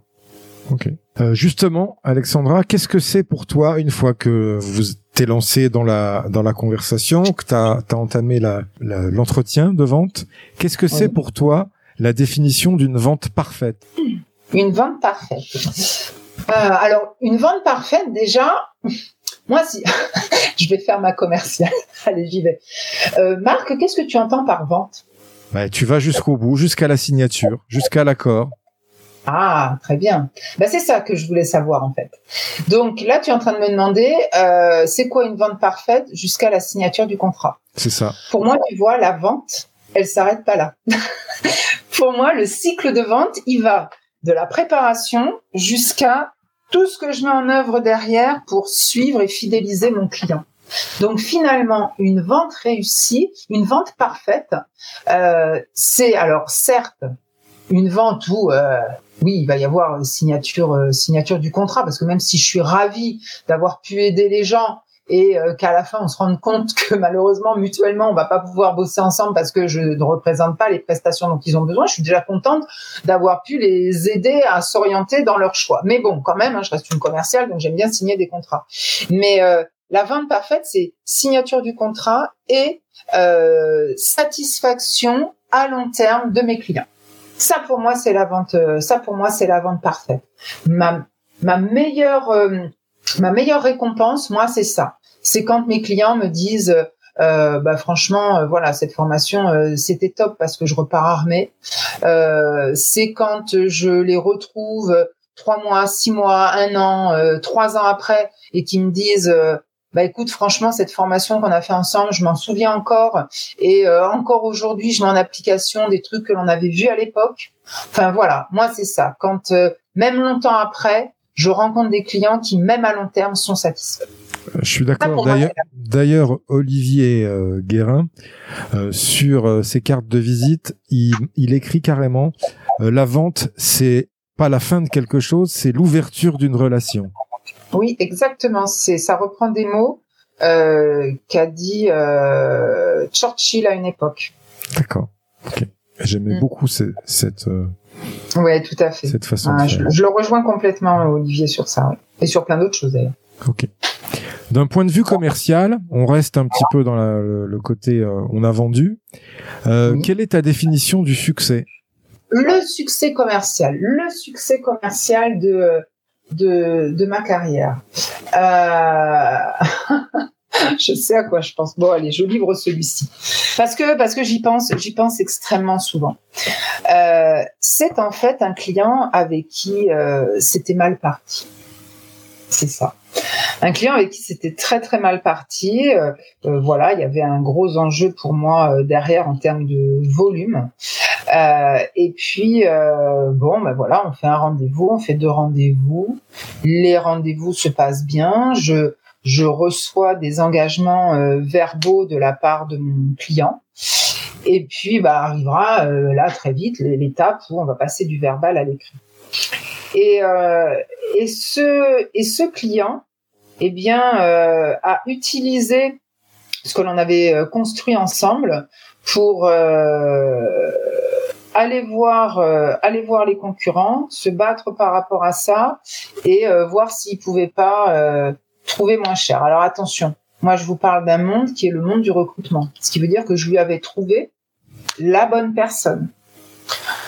Ok. Euh, justement, Alexandra, qu'est-ce que c'est pour toi une fois que vous t'es lancé dans la dans la conversation, que t'as as entamé la la- l'entretien de vente Qu'est-ce que c'est Oui. pour toi la définition d'une vente parfaite? Une vente parfaite. Euh, alors, une vente parfaite, déjà, moi, si je vais faire ma commerciale, allez, j'y vais. Euh, Marc, qu'est-ce que tu entends par vente? Bah, Tu vas jusqu'au bout, jusqu'à la signature, jusqu'à l'accord. Ah, très bien. Bah, c'est ça que je voulais savoir en fait. Donc là, tu es en train de me demander, euh, c'est quoi une vente parfaite jusqu'à la signature du contrat? C'est ça. Pour moi, tu vois, la vente, elle s'arrête pas là. Pour moi, le cycle de vente, il va de la préparation jusqu'à tout ce que je mets en œuvre derrière pour suivre et fidéliser mon client. Donc finalement, une vente réussie, une vente parfaite, euh, c'est alors certes une vente où euh, oui, il va y avoir signature euh, signature du contrat parce que même si je suis ravie d'avoir pu aider les gens et euh, qu'à la fin on se rende compte que malheureusement mutuellement on va pas pouvoir bosser ensemble parce que je ne représente pas les prestations dont ils ont besoin. Je suis déjà contente d'avoir pu les aider à s'orienter dans leur choix. Mais bon, quand même, hein, je reste une commerciale donc j'aime bien signer des contrats. Mais euh, la vente parfaite, c'est signature du contrat et euh, satisfaction à long terme de mes clients. Ça pour moi c'est la vente. Euh, ça pour moi c'est la vente parfaite. Ma ma meilleure euh, ma meilleure récompense, moi c'est ça. C'est quand mes clients me disent euh, bah franchement voilà cette formation c'était top parce que je repars armé c'est quand je les retrouve trois mois six mois un an trois ans après et qui me disent bah écoute franchement cette formation qu'on a fait ensemble je m'en souviens encore. Et encore aujourd'hui je mets en application des trucs que l'on avait vus à l'époque. Enfin voilà. Moi c'est ça. Quand même longtemps après je rencontre des clients qui même à long terme sont satisfaits. Je suis d'accord. D'ailleurs, Olivier euh, Guérin, euh, sur euh, ses cartes de visite, il, écrit carrément la vente, c'est pas la fin de quelque chose, c'est l'ouverture d'une relation. Oui, exactement. C'est ça reprend des mots qu'a dit Churchill à une époque. D'accord. J'aimais mm. beaucoup cette. ouais, tout à fait. Cette façon. Ah, je, le rejoins complètement, Olivier, sur ça, et sur plein d'autres choses d'ailleurs. Ok. D'un point de vue commercial, on reste un petit peu dans le, côté euh, on a vendu. Euh, quelle est ta définition du succès? Le succès commercial, le succès commercial de de, de ma carrière. Euh... je sais à quoi je pense. Bon, allez, je livre celui-ci parce que parce que j'y pense, j'y pense extrêmement souvent. Euh, c'est en fait un client avec qui euh, c'était mal parti. C'est ça un client avec qui c'était très très mal parti. Euh, euh, voilà, il y avait un gros enjeu pour moi euh, derrière en termes de volume. et puis bon, ben voilà, on fait un rendez-vous, on fait deux rendez-vous. Les rendez-vous se passent bien. Je je reçois des engagements verbaux de la part de mon client. Et puis, bah, arrivera là très vite l'étape où on va passer du verbal à l'écrit. Et, et ce et ce client, eh bien, euh, à utiliser ce que l'on avait euh, construit ensemble pour euh, aller voir aller voir les concurrents, se battre par rapport à ça et voir s'ils pouvaient pas trouver moins cher. Alors attention, moi je vous parle d'un monde qui est le monde du recrutement, ce qui veut dire que je lui avais trouvé la bonne personne.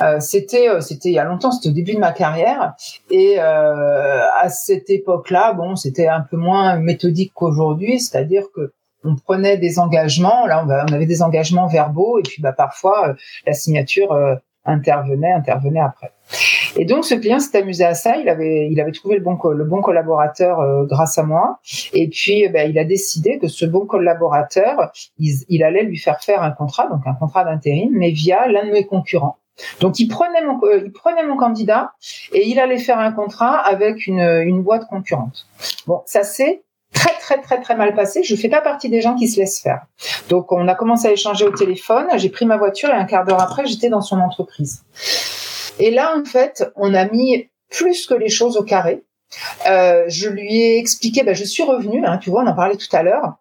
Euh, c'était euh, c'était il y a longtemps, c'était au début de ma carrière et euh, à cette époque-là, bon, c'était un peu moins méthodique qu'aujourd'hui, c'est-à-dire que on prenait des engagements, là on, avait des engagements verbaux et puis bah parfois la signature intervenait intervenait après. Et donc ce client s'est amusé à ça. Il avait, il avait trouvé le bon, le bon collaborateur grâce à moi. Et puis, ben, il a décidé que ce bon collaborateur, il, il, allait lui faire faire un contrat, donc un contrat d'intérim, mais via l'un de mes concurrents. Donc il prenait mon euh, il prenait mon candidat et il allait faire un contrat avec une, une boîte concurrente. Bon, ça s'est très très très très mal passé. Je fais pas partie des gens qui se laissent faire. Donc on a commencé à échanger au téléphone. J'ai pris ma voiture et un quart d'heure après j'étais dans son entreprise. Et là en fait on a mis plus que les choses au carré. Euh, je lui ai expliqué, ben, je suis revenue, hein, tu vois, on en parlait tout à l'heure.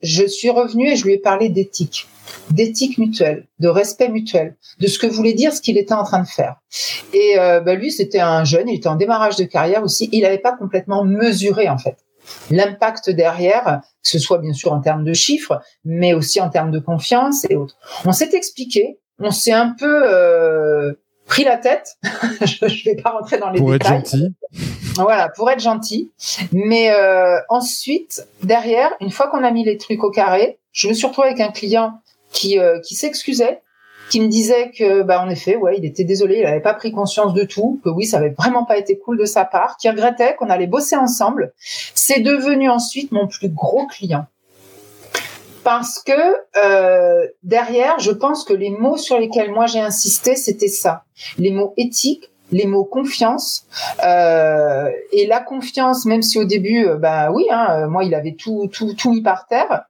Je suis revenue et je lui ai parlé d'éthique d'éthique mutuelle, de respect mutuel, de ce que voulait dire ce qu'il était en train de faire. Et euh, bah, lui, c'était un jeune, il était en démarrage de carrière aussi, il n'avait pas complètement mesuré en fait l'impact derrière, que ce soit bien sûr en termes de chiffres, mais aussi en termes de confiance et autres. On s'est expliqué, on s'est un peu euh, pris la tête. je ne vais pas rentrer dans les pour détails. Être gentil. Voilà, pour être gentil. Mais euh, ensuite, derrière, une fois qu'on a mis les trucs au carré, je me suis retrouvée avec un client qui, euh, qui s'excusait, qui me disait que, bah, en effet, ouais, il était désolé, il n'avait pas pris conscience de tout, que oui, ça avait vraiment pas été cool de sa part, qui regrettait qu'on allait bosser ensemble. C'est devenu ensuite mon plus gros client. Parce que euh, derrière, je pense que les mots sur lesquels moi j'ai insisté, c'était ça. Les mots éthiques, les mots confiance. Euh, et la confiance même si au début euh, bah oui hein, moi il avait tout tout tout mis par terre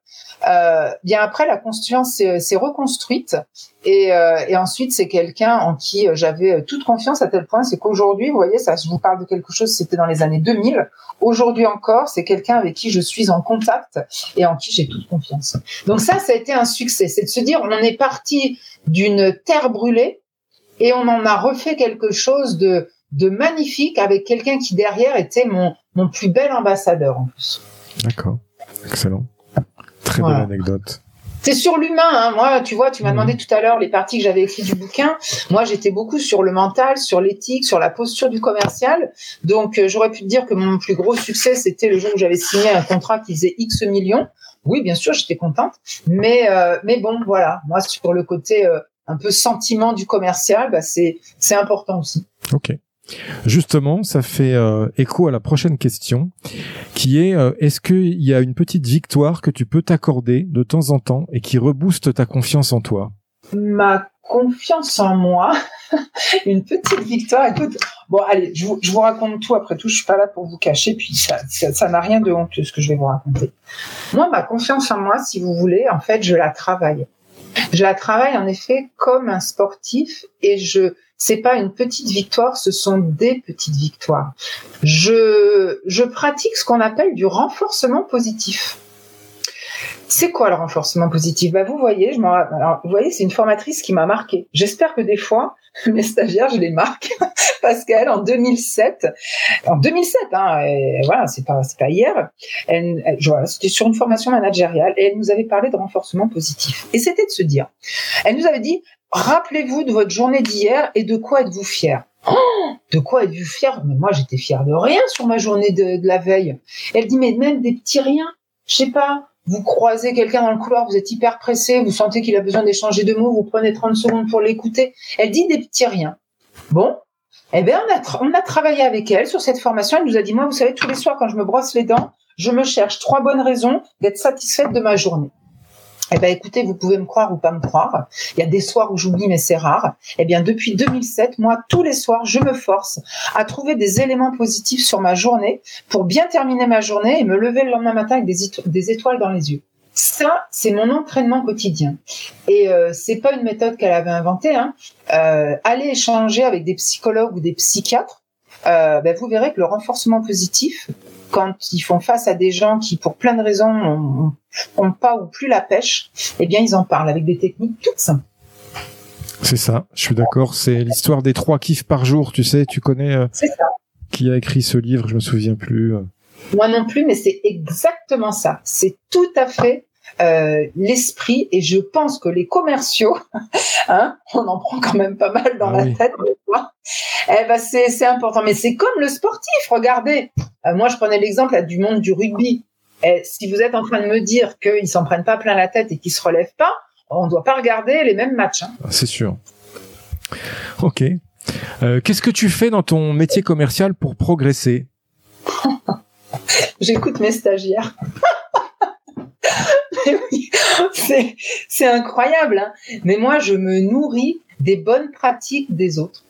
euh, bien après la confiance s'est reconstruite. Et, euh, et ensuite c'est quelqu'un en qui j'avais toute confiance à tel point c'est qu'aujourd'hui vous voyez ça je vous parle de quelque chose c'était dans les années 2000 aujourd'hui encore c'est quelqu'un avec qui je suis en contact et en qui j'ai toute confiance. Donc ça ça a été un succès. C'est de se dire on est parti d'une terre brûlée et on en a refait quelque chose de, de magnifique avec quelqu'un qui derrière était mon, mon plus bel ambassadeur en plus. D'accord. Excellent. Très bonne anecdote. C'est sur l'humain. Hein. Moi, tu vois, tu m'as mhm. demandé tout à l'heure les parties que j'avais écrites du bouquin. Moi, j'étais beaucoup sur le mental, sur l'éthique, sur la posture du commercial. Donc, euh, j'aurais pu te dire que mon plus gros succès, c'était le jour où j'avais signé un contrat qui faisait X millions. Oui, bien sûr, j'étais contente. Mais, euh, mais bon, voilà. Moi, sur le côté euh, un peu sentiment du commercial, bah, c'est, c'est important aussi. Ok. Justement, ça fait euh, écho à la prochaine question, qui est euh, est-ce qu'il y a une petite victoire que tu peux t'accorder de temps en temps et qui rebooste ta confiance en toi? Ma confiance en moi, une petite victoire. Écoute, bon, allez, je vous, raconte tout. Après tout, je suis pas là pour vous cacher, puis ça, ça n'a rien de honteux ce que je vais vous raconter. Moi, ma confiance en moi, si vous voulez, en fait, je la travaille. Je la travaille en effet comme un sportif et je c'est pas une petite victoire, ce sont des petites victoires. Je, je pratique ce qu'on appelle du renforcement positif. C'est quoi le renforcement positif? Bah, Vous voyez, je Alors, vous voyez, c'est une formatrice qui m'a marqué. J'espère que des fois, mes stagiaires, je les marque parce qu'elle, en 2007, en 2007, hein, voilà, c'est pas, c'est pas hier. Elle, voilà, c'était sur une formation managériale et elle nous avait parlé de renforcement positif. Et c'était de se dire, elle nous avait dit, rappelez-vous de votre journée d'hier et de quoi êtes-vous fier de quoi êtes-vous fier Mais moi, j'étais fier de rien sur ma journée de, de la veille. Elle dit, mais même des petits riens. Je sais pas, vous croisez quelqu'un dans le couloir, vous êtes hyper pressé, vous sentez qu'il a besoin d'échanger de mots, vous prenez 30 secondes pour l'écouter. Elle dit des petits riens. Bon, eh bien, on a, on a travaillé avec elle sur cette formation. Elle nous a dit, moi, vous savez, tous les soirs, quand je me brosse les dents, je me cherche trois bonnes raisons d'être satisfaite de ma journée. Eh bien, écoutez, vous pouvez me croire ou pas me croire. Il y a des soirs où j'oublie, mais c'est rare. Eh bien, depuis 2007, moi, tous les soirs, je me force à trouver des éléments positifs sur ma journée pour bien terminer ma journée et me lever le lendemain matin avec des, étoiles dans les yeux. Ça, c'est mon entraînement quotidien. Et euh, c'est pas une méthode qu'elle avait inventée. Hein. Euh, allez échanger avec des psychologues ou des psychiatres. Euh, ben, vous verrez que le renforcement positif, quand ils font face à des gens qui, pour plein de raisons, ont, pas ou plus la pêche, eh bien, ils en parlent avec des techniques toutes simples. C'est ça, je suis d'accord. C'est l'histoire des trois kiffs par jour, tu sais, tu connais. Euh, c'est ça. Qui a écrit ce livre, je me souviens plus. Euh. Moi non plus, mais c'est exactement ça. C'est tout à fait euh, l'esprit et je pense que les commerciaux, hein, on en prend quand même pas mal dans ah la tête Eh ben c'est c'est important, mais c'est comme le sportif. Regardez, euh, moi je prenais l'exemple du monde du rugby. Et si vous êtes en train de me dire qu'ils s'en prennent pas plein la tête et qu'ils se relèvent pas, on ne doit pas regarder les mêmes matchs. Hein. Ah, c'est sûr. Ok. Euh, qu'est-ce que tu fais dans ton métier commercial pour progresser? J'écoute mes stagiaires. c'est incroyable. Hein. Mais moi, je me nourris des bonnes pratiques des autres.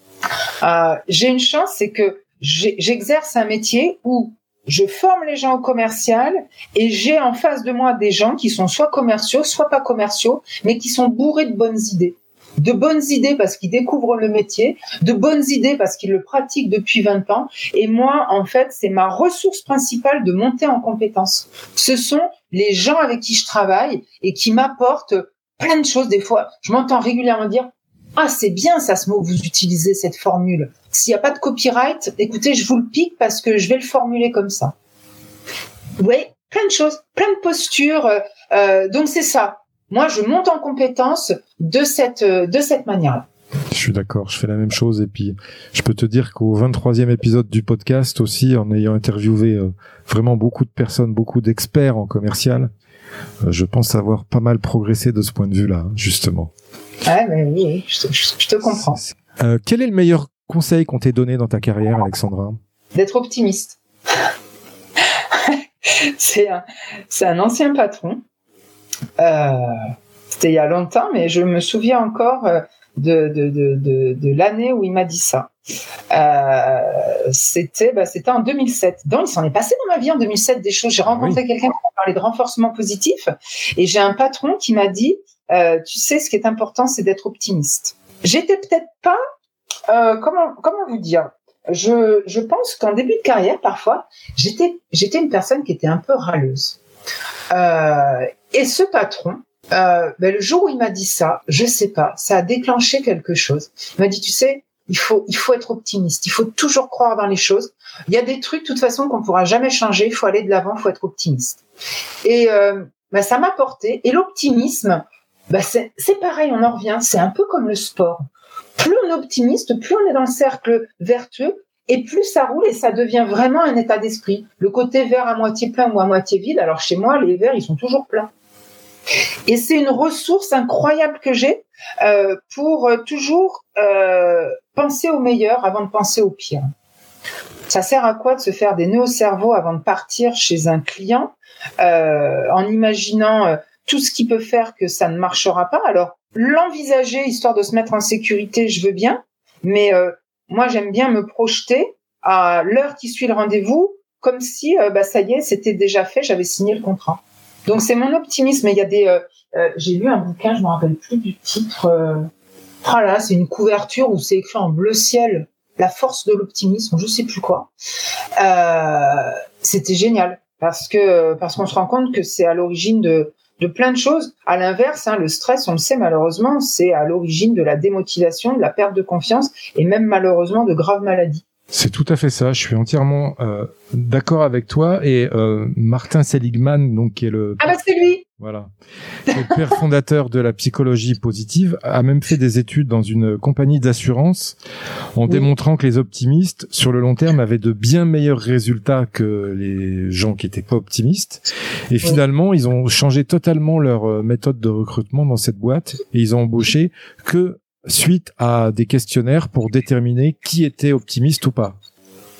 Euh, j'ai une chance, c'est que j'exerce un métier où je forme les gens au commercial et j'ai en face de moi des gens qui sont soit commerciaux, soit pas commerciaux, mais qui sont bourrés de bonnes idées de bonnes idées parce qu'ils découvrent le métier, de bonnes idées parce qu'ils le pratiquent depuis 20 ans. Et moi, en fait, c'est ma ressource principale de monter en compétences. Ce sont les gens avec qui je travaille et qui m'apportent plein de choses. Des fois, je m'entends régulièrement dire ah, c'est bien ça ce mot vous utilisez, cette formule. S'il n'y a pas de copyright, écoutez, je vous le pique parce que je vais le formuler comme ça. Oui, plein de choses, plein de postures. Euh, euh, donc c'est ça moi, je monte en compétence de cette, euh, de cette manière-là. Je suis d'accord, je fais la même chose et puis je peux te dire qu'au 23e épisode du podcast aussi, en ayant interviewé euh, vraiment beaucoup de personnes, beaucoup d'experts en commercial, euh, je pense avoir pas mal progressé de ce point de vue-là, justement. Ouais, mais oui, je te, je te comprends. quel est le meilleur conseil qu'on t'ait donné dans ta carrière, Alexandra? D'être optimiste. c'est un, ancien patron euh, c'était il y a longtemps, mais je me souviens encore euh, de, de, de, de, l'année où il m'a dit ça. Euh, c'était bah, c'était en 2007. Donc, il s'en est passé dans ma vie en 2007 des choses. J'ai rencontré quelqu'un qui m'a parlé de renforcement positif et j'ai un patron qui m'a dit, euh, tu sais, ce qui est important, c'est d'être optimiste. J'étais peut-être pas, euh, comment comment vous dire, je, je pense qu'en début de carrière, parfois, j'étais j'étais une personne qui était un peu râleuse. Euh, et ce patron, euh, ben, le jour où il m'a dit ça, je sais pas, ça a déclenché quelque chose. Il m'a dit, tu sais, il faut, il faut être optimiste. Il faut toujours croire dans les choses. Il y a des trucs, de toute façon, qu'on pourra jamais changer. Il faut aller de l'avant. Il faut être optimiste. Et euh, bah, ça m'a porté. Et l'optimisme, bah, c'est pareil. On en revient. C'est un peu comme le sport. Plus on est optimiste, plus on est dans le cercle vertueux, et plus ça roule et ça devient vraiment un état d'esprit. Le côté vert à moitié plein ou à moitié vide. Alors chez moi, les verres, ils sont toujours pleins. Et c'est une ressource incroyable que j'ai euh, pour toujours euh, penser au meilleur avant de penser au pire. Ça sert à quoi de se faire des nœuds au cerveau avant de partir chez un client euh, en imaginant euh, tout ce qui peut faire que ça ne marchera pas? Alors l'envisager histoire de se mettre en sécurité, je veux bien, mais euh, moi j'aime bien me projeter à l'heure qui suit le rendez-vous comme si bah ça y est c'était déjà fait, j'avais signé le contrat. Donc c'est mon optimisme. Il y a des, euh, euh, j'ai lu un bouquin, je me rappelle plus du titre. Euh, ah c'est une couverture où c'est écrit en bleu ciel, la force de l'optimisme, je sais plus quoi. C'était génial parce que parce qu'on se rend compte que c'est à l'origine de de plein de choses. À l'inverse, hein, le stress, on le sait malheureusement, c'est à l'origine de la démotivation, de la perte de confiance et même malheureusement de graves maladies. C'est tout à fait ça. Je suis entièrement euh, d'accord avec toi. Et euh, Martin Seligman, donc qui est le ah bah c'est lui. Voilà, le père fondateur de la psychologie positive, a même fait des études dans une compagnie d'assurance en démontrant que les optimistes, sur le long terme, avaient de bien meilleurs résultats que les gens qui étaient pas optimistes. Et finalement, ils ont changé totalement leur euh, méthode de recrutement dans cette boîte et ils ont embauché que suite à des questionnaires pour déterminer qui était optimiste ou pas.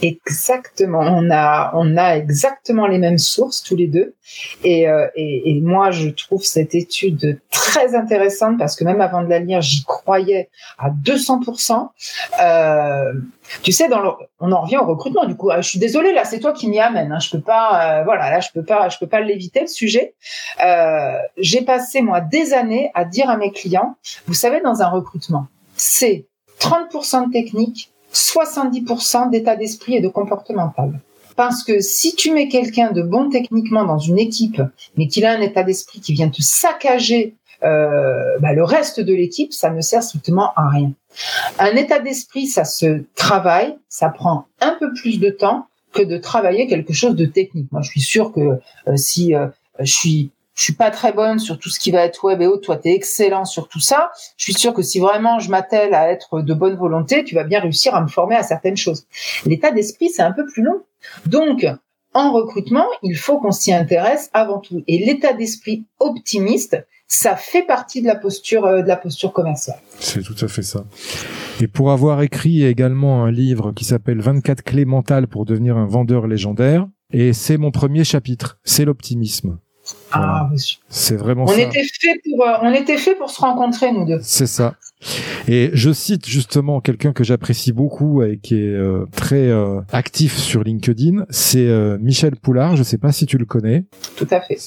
Exactement, on a on a exactement les mêmes sources tous les deux, et, euh, et, et, moi je trouve cette étude très intéressante parce que même avant de la lire, j'y croyais à 200%. Euh, tu sais, dans le, on en revient au recrutement. Du coup, ah, je suis désolée là, c'est toi qui m'y amène. Hein, je peux pas, euh, voilà, là je peux pas, je peux pas l'éviter le sujet. Euh, J'ai passé moi des années à dire à mes clients, vous savez, dans un recrutement, c'est 30% de technique, 70% d'état d'esprit et de comportemental. Parce que si tu mets quelqu'un de bon techniquement dans une équipe, mais qu'il a un état d'esprit qui vient te saccager euh, bah, le reste de l'équipe, ça ne sert strictement à rien. Un état d'esprit, ça se travaille, ça prend un peu plus de temps que de travailler quelque chose de technique. Moi, je suis sûr que euh, si euh, je suis je suis pas très bonne sur tout ce qui va être web et autres. Toi, tu es excellent sur tout ça. Je suis sûre que si vraiment je m'attelle à être de bonne volonté, tu vas bien réussir à me former à certaines choses. L'état d'esprit, c'est un peu plus long. Donc, en recrutement, il faut qu'on s'y intéresse avant tout. Et l'état d'esprit optimiste, ça fait partie de la posture euh, de la posture commerciale. C'est tout à fait ça. Et pour avoir écrit également un livre qui s'appelle 24 clés mentales pour devenir un vendeur légendaire, et c'est mon premier chapitre, c'est l'optimisme. Ah. C'est vraiment on ça. Était fait pour, euh, on était fait pour se rencontrer, nous deux. C'est ça. Et je cite justement quelqu'un que j'apprécie beaucoup et qui est euh, très euh, actif sur LinkedIn, c'est Michel Poulard. Je sais pas si tu le connais. Tout à fait.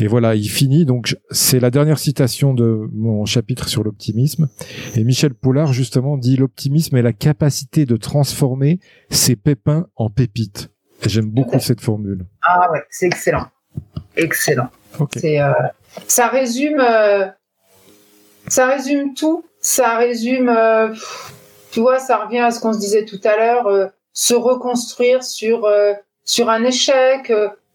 Et voilà, il finit. Donc c'est la dernière citation de mon chapitre sur l'optimisme. Et Michel Poulard justement dit l'optimisme est la capacité de transformer ses pépins en pépites. Et j'aime beaucoup cette formule. Ah ouais, c'est excellent excellent. C'est, euh, ça résume, euh, ça résume tout. Ça résume, euh, tu vois, ça revient à ce qu'on se disait tout à l'heure, se reconstruire sur sur un échec,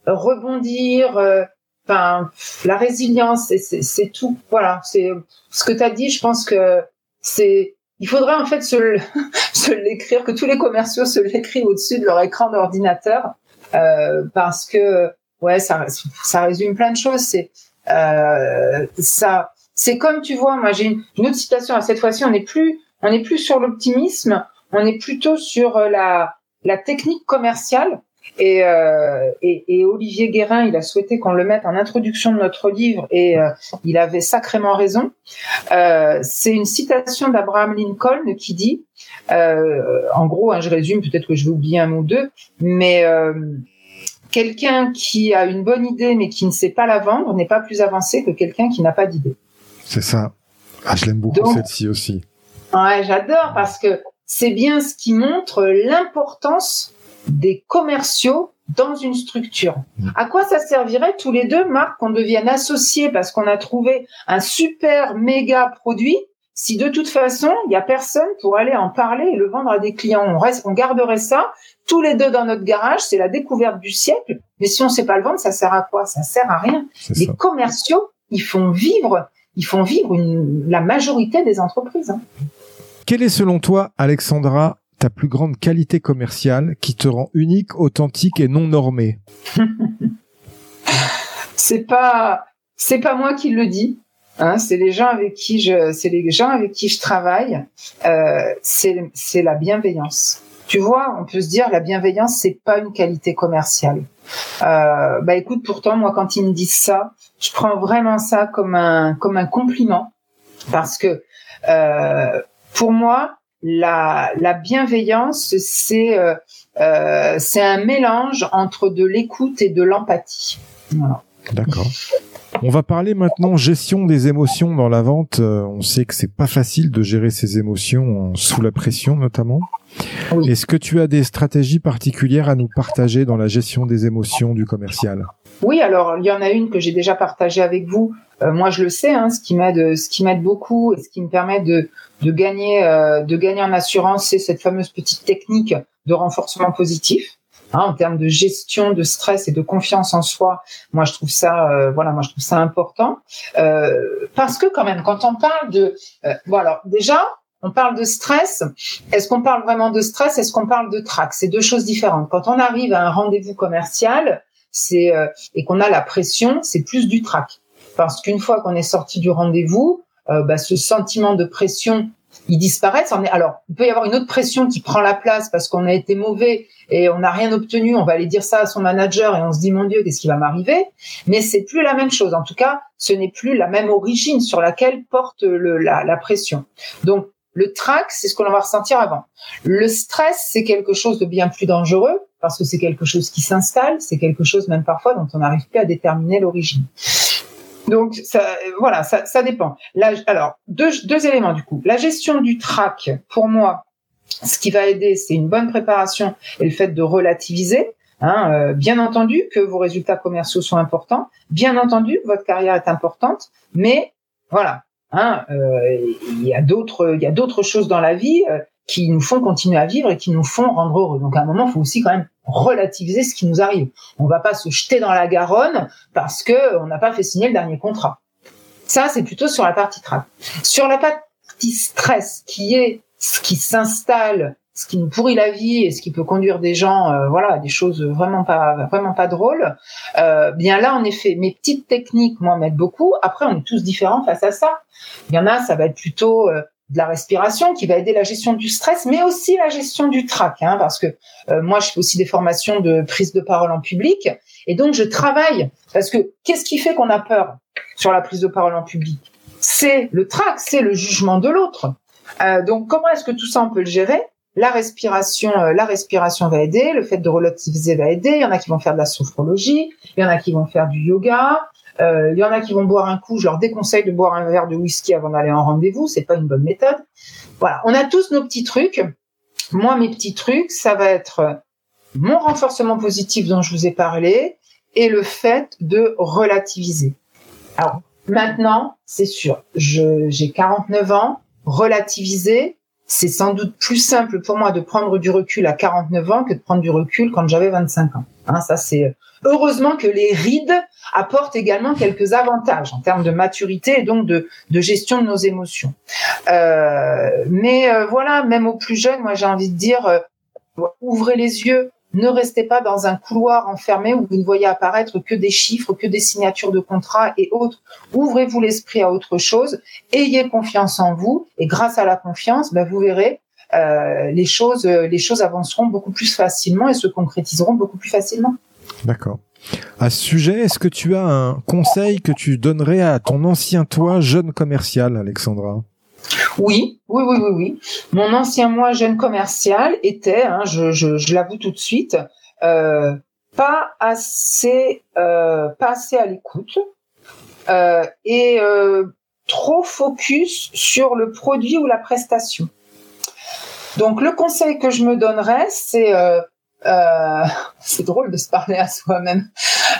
rebondir. Enfin, la résilience, c'est tout. Voilà, c'est ce que tu as dit. Je pense que c'est il faudrait en fait se, se l'écrire, que tous les commerciaux se l'écrivent au-dessus de leur écran d'ordinateur, euh, parce que ouais, ça, ça résume plein de choses. C'est euh, ça, c'est comme tu vois, moi j'ai une, autre citation. À cette fois-ci, on n'est plus, on n'est plus sur l'optimisme, on est plutôt sur euh, la la technique commerciale. Et, euh, et, et, Olivier Guérin, il a souhaité qu'on le mette en introduction de notre livre et il avait sacrément raison. C'est une citation d'Abraham Lincoln qui dit, en gros, hein, je résume, peut-être que je vais oublier un mot ou deux, mais quelqu'un qui a une bonne idée mais qui ne sait pas la vendre n'est pas plus avancé que quelqu'un qui n'a pas d'idée. C'est ça. Ah, je l'aime beaucoup celle-ci aussi. Ouais, j'adore parce que c'est bien ce qui montre l'importance des commerciaux dans une structure. Mm. À quoi ça servirait tous les deux, Marc, qu'on devienne associés parce qu'on a trouvé un super méga produit si de toute façon, il y a personne pour aller en parler et le vendre à des clients. On, reste, on garderait ça tous les deux dans notre garage, c'est la découverte du siècle. Mais si on ne sait pas le vendre, ça sert à quoi? Ça sert à rien. Les commerciaux, ils font vivre, ils font vivre la majorité des entreprises. Hein. Quelle est selon toi, Alexandra, ta plus grande qualité commerciale qui te rend unique, authentique et non normée? C'est pas, c'est pas moi qui le dis. Hein, c'est les gens avec qui je, c'est les gens avec qui je travaille. Euh, c'est, c'est la bienveillance. Tu vois, on peut se dire la bienveillance, c'est pas une qualité commerciale. Euh, bah écoute, pourtant moi, quand ils me disent ça, je prends vraiment ça comme un comme un compliment parce que euh, pour moi, la, la bienveillance, c'est euh, euh, c'est un mélange entre de l'écoute et de l'empathie. Voilà. D'accord. On va parler maintenant gestion des émotions dans la vente. Euh, on sait que c'est pas facile de gérer ses émotions sous la pression notamment. Est-ce que tu as des stratégies particulières à nous partager dans la gestion des émotions du commercial? Oui, alors il y en a une que j'ai déjà partagée avec vous. Euh, moi, je le sais, hein, ce qui m'aide, ce qui m'aide beaucoup et ce qui me permet de, de gagner, euh, de gagner en assurance, c'est cette fameuse petite technique de renforcement positif. Hein, en termes de gestion de stress et de confiance en soi, moi je trouve ça, euh, voilà, moi je trouve ça important euh, parce que quand même, quand on parle de, euh, bon déjà, on parle de stress. Est-ce qu'on parle vraiment de stress? Est-ce qu'on parle de trac? C'est deux choses différentes. Quand on arrive à un rendez-vous commercial, c'est et qu'on a la pression, c'est plus du trac. Parce qu'une fois qu'on est sorti du rendez-vous, bah, ce sentiment de pression ils disparaissent. Alors, il peut y avoir une autre pression qui prend la place parce qu'on a été mauvais et on n'a rien obtenu. On va aller dire ça à son manager et on se dit mon Dieu, qu'est-ce qui va m'arriver? Mais c'est plus la même chose. En tout cas, ce n'est plus la même origine sur laquelle porte le, la, la pression. Donc, le trac, c'est ce que l'on va ressentir avant. Le stress, c'est quelque chose de bien plus dangereux parce que c'est quelque chose qui s'installe, c'est quelque chose même parfois dont on n'arrive plus à déterminer l'origine. Donc ça, voilà, ça, ça dépend. Là, alors deux, deux éléments du coup. La gestion du trac, pour moi, ce qui va aider, c'est une bonne préparation et le fait de relativiser. Hein, euh, bien entendu que vos résultats commerciaux sont importants, bien entendu que votre carrière est importante, mais voilà, hein, euh, y a d'autres, il y a d'autres choses dans la vie. Qui nous font continuer à vivre et qui nous font rendre heureux. Donc à un moment, il faut aussi quand même relativiser ce qui nous arrive. On va pas se jeter dans la Garonne parce que on n'a pas fait signer le dernier contrat. Ça, c'est plutôt sur la partie track. Sur la partie stress, qui est ce qui s'installe, ce qui nous pourrit la vie et ce qui peut conduire des gens, euh, voilà, à des choses vraiment pas, vraiment pas drôles. Euh, bien là, en effet, mes petites techniques, moi, m'aident beaucoup. Après, on est tous différents face à ça. Il y en a, ça va être plutôt euh, de la respiration qui va aider la gestion du stress, mais aussi la gestion du trac, hein, parce que euh, moi je fais aussi des formations de prise de parole en public, et donc je travaille parce que qu'est-ce qui fait qu'on a peur sur la prise de parole en public? C'est le trac, c'est le jugement de l'autre. Euh, donc comment est-ce que tout ça on peut le gérer? La respiration, euh, la respiration va aider, le fait de relativiser va aider. Il y en a qui vont faire de la sophrologie, il y en a qui vont faire du yoga, il y en a qui vont boire un coup, je leur déconseille de boire un verre de whisky avant d'aller en rendez-vous, c'est pas une bonne méthode. Voilà, on a tous nos petits trucs. Moi, mes petits trucs, ça va être mon renforcement positif dont je vous ai parlé et le fait de relativiser. Alors, maintenant, c'est sûr, j'ai 49 ans, relativiser, c'est sans doute plus simple pour moi de prendre du recul à 49 ans que de prendre du recul quand j'avais 25 ans. Hein, ça c'est heureusement que les rides apportent également quelques avantages en termes de maturité et donc de, de gestion de nos émotions. Euh, mais euh, voilà, même aux plus jeunes, moi j'ai envie de dire, euh, ouvrez les yeux, ne restez pas dans un couloir enfermé où vous ne voyez apparaître que des chiffres, que des signatures de contrats et autres. Ouvrez-vous l'esprit à autre chose, ayez confiance en vous et grâce à la confiance, ben, vous verrez, euh, les choses, les choses avanceront beaucoup plus facilement et se concrétiseront beaucoup plus facilement. D'accord. À ce sujet, est-ce que tu as un conseil que tu donnerais à ton ancien toi, jeune commercial, Alexandra? Oui, oui, oui, oui, oui. Mon ancien moi jeune commercial était, hein, je, l'avoue tout de suite, euh, pas assez, euh, pas assez à l'écoute euh, et trop focus sur le produit ou la prestation. Donc le conseil que je me donnerais, c'est c'est drôle de se parler à soi-même.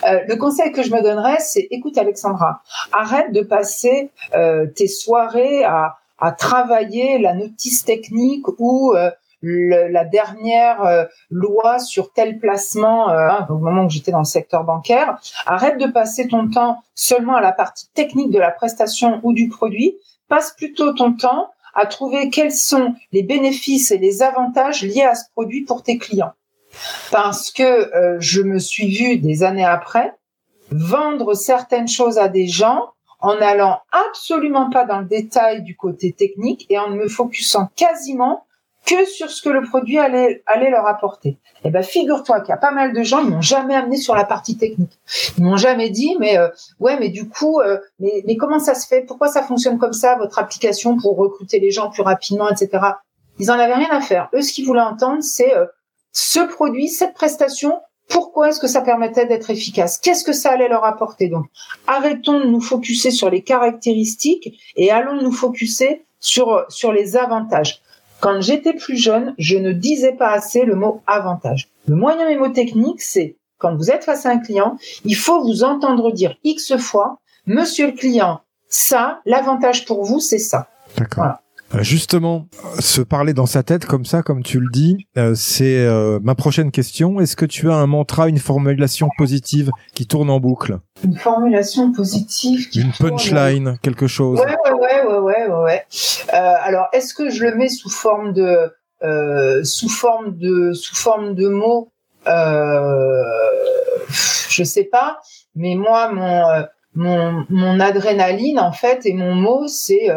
le conseil que je me donnerais, c'est écoute Alexandra, arrête de passer tes soirées à à travailler la notice technique ou euh, la dernière euh, loi sur tel placement euh, hein, au moment où j'étais dans le secteur bancaire. Arrête de passer ton temps seulement à la partie technique de la prestation ou du produit. Passe plutôt ton temps à trouver quels sont les bénéfices et les avantages liés à ce produit pour tes clients. Parce que euh, je me suis vue des années après vendre certaines choses à des gens en allant absolument pas dans le détail du côté technique et en me focusant quasiment que sur ce que le produit allait, allait leur apporter. Eh ben, figure-toi qu'il y a pas mal de gens, ils m'ont jamais amené sur la partie technique. Ils m'ont jamais dit, mais euh, ouais, mais du coup, euh, mais, mais comment ça se fait? Pourquoi ça fonctionne comme ça, votre application pour recruter les gens plus rapidement, etc. Ils en avaient rien à faire. Eux, ce qu'ils voulaient entendre, c'est euh, ce produit, cette prestation. Pourquoi est-ce que ça permettait d'être efficace? Qu'est-ce que ça allait leur apporter? Donc, arrêtons de nous focuser sur les caractéristiques et allons nous focuser sur sur les avantages. Quand j'étais plus jeune, je ne disais pas assez le mot avantage. Le moyen mémotechnique, c'est quand vous êtes face à un client, il faut vous entendre dire X fois, monsieur le client, ça, l'avantage pour vous, c'est ça. D'accord. Voilà. Euh, justement, se parler dans sa tête comme ça, comme tu le dis, euh, c'est euh, ma prochaine question. Est-ce que tu as un mantra, une formulation positive qui tourne en boucle? Une formulation positive Une punchline, quelque chose Ouais, ouais, ouais, ouais, ouais. ouais. alors, est-ce que je le mets sous forme de, sous forme de, sous forme de mots? Je sais pas. Mais moi, mon, mon, mon adrénaline, en fait, et mon mot, c'est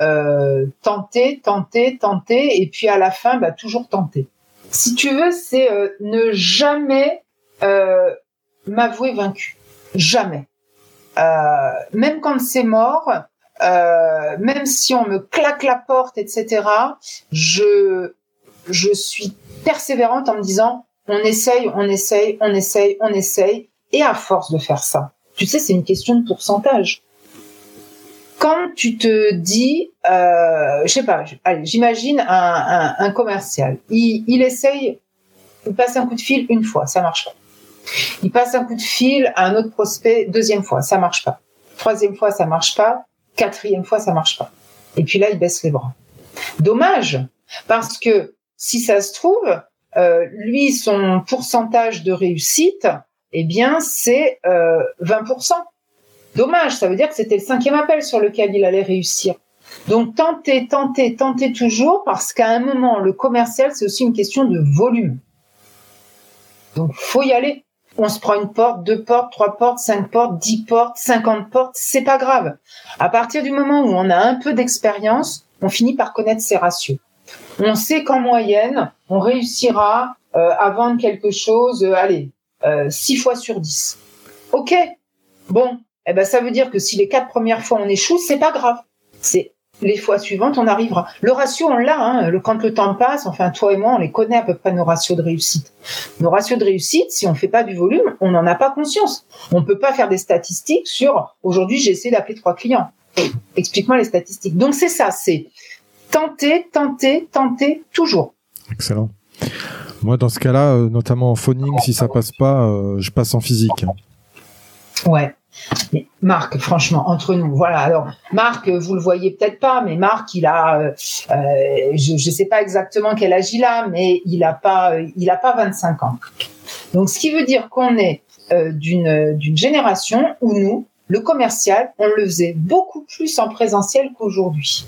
euh, tenter, tenter, tenter, et puis à la fin, bah, toujours tenter. Si tu veux, c'est euh, ne jamais euh, m'avouer vaincu. Jamais. Euh, même quand c'est mort, euh, même si on me claque la porte, etc., je, je suis persévérante en me disant, on essaye, on essaye, on essaye, on essaye, et à force de faire ça, tu sais, c'est une question de pourcentage quand tu te dis, euh, je sais pas, j'imagine un, un, commercial, il, il essaye, il passe un coup de fil une fois, ça marche pas. Il passe un coup de fil à un autre prospect deuxième fois, ça marche pas. Troisième fois, ça marche pas. Quatrième fois, ça marche pas. Et puis là, il baisse les bras. Dommage, parce que si ça se trouve, euh, lui, son pourcentage de réussite, eh bien, c'est euh, 20%. Dommage, ça veut dire que c'était le cinquième appel sur lequel il allait réussir. Donc tenter, tenter, tenter toujours, parce qu'à un moment, le commercial, c'est aussi une question de volume. Donc faut y aller. On se prend une porte, deux portes, trois portes, cinq portes, dix portes, cinquante portes, c'est pas grave. À partir du moment où on a un peu d'expérience, on finit par connaître ses ratios. On sait qu'en moyenne, on réussira euh, à vendre quelque chose, euh, allez, euh, six fois sur dix. Ok, bon, eh ben ça veut dire que si les quatre premières fois on échoue, c'est pas grave. C'est les fois suivantes, on arrivera. Le ratio, on l'a. Hein. Le, quand le temps passe, enfin toi et moi, on les connaît à peu près nos ratios de réussite. Nos ratios de réussite, si on fait pas du volume, on n'en a pas conscience. On peut pas faire des statistiques sur aujourd'hui j'ai essayé d'appeler trois clients. Explique-moi les statistiques. Donc c'est ça, c'est tenter, tenter, tenter toujours. Excellent. Moi, dans ce cas-là, euh, notamment en phoning, si ça passe pas, euh, je passe en physique. Ouais. Mais Marc, franchement, entre nous, voilà. Alors, Marc, vous le voyez peut-être pas, mais Marc, il a, euh, euh je ne sais pas exactement quel âge il a, mais il a pas, il a pas 25 ans. Donc, ce qui veut dire qu'on est euh, d'une d'une génération où nous, le commercial, on le faisait beaucoup plus en présentiel qu'aujourd'hui.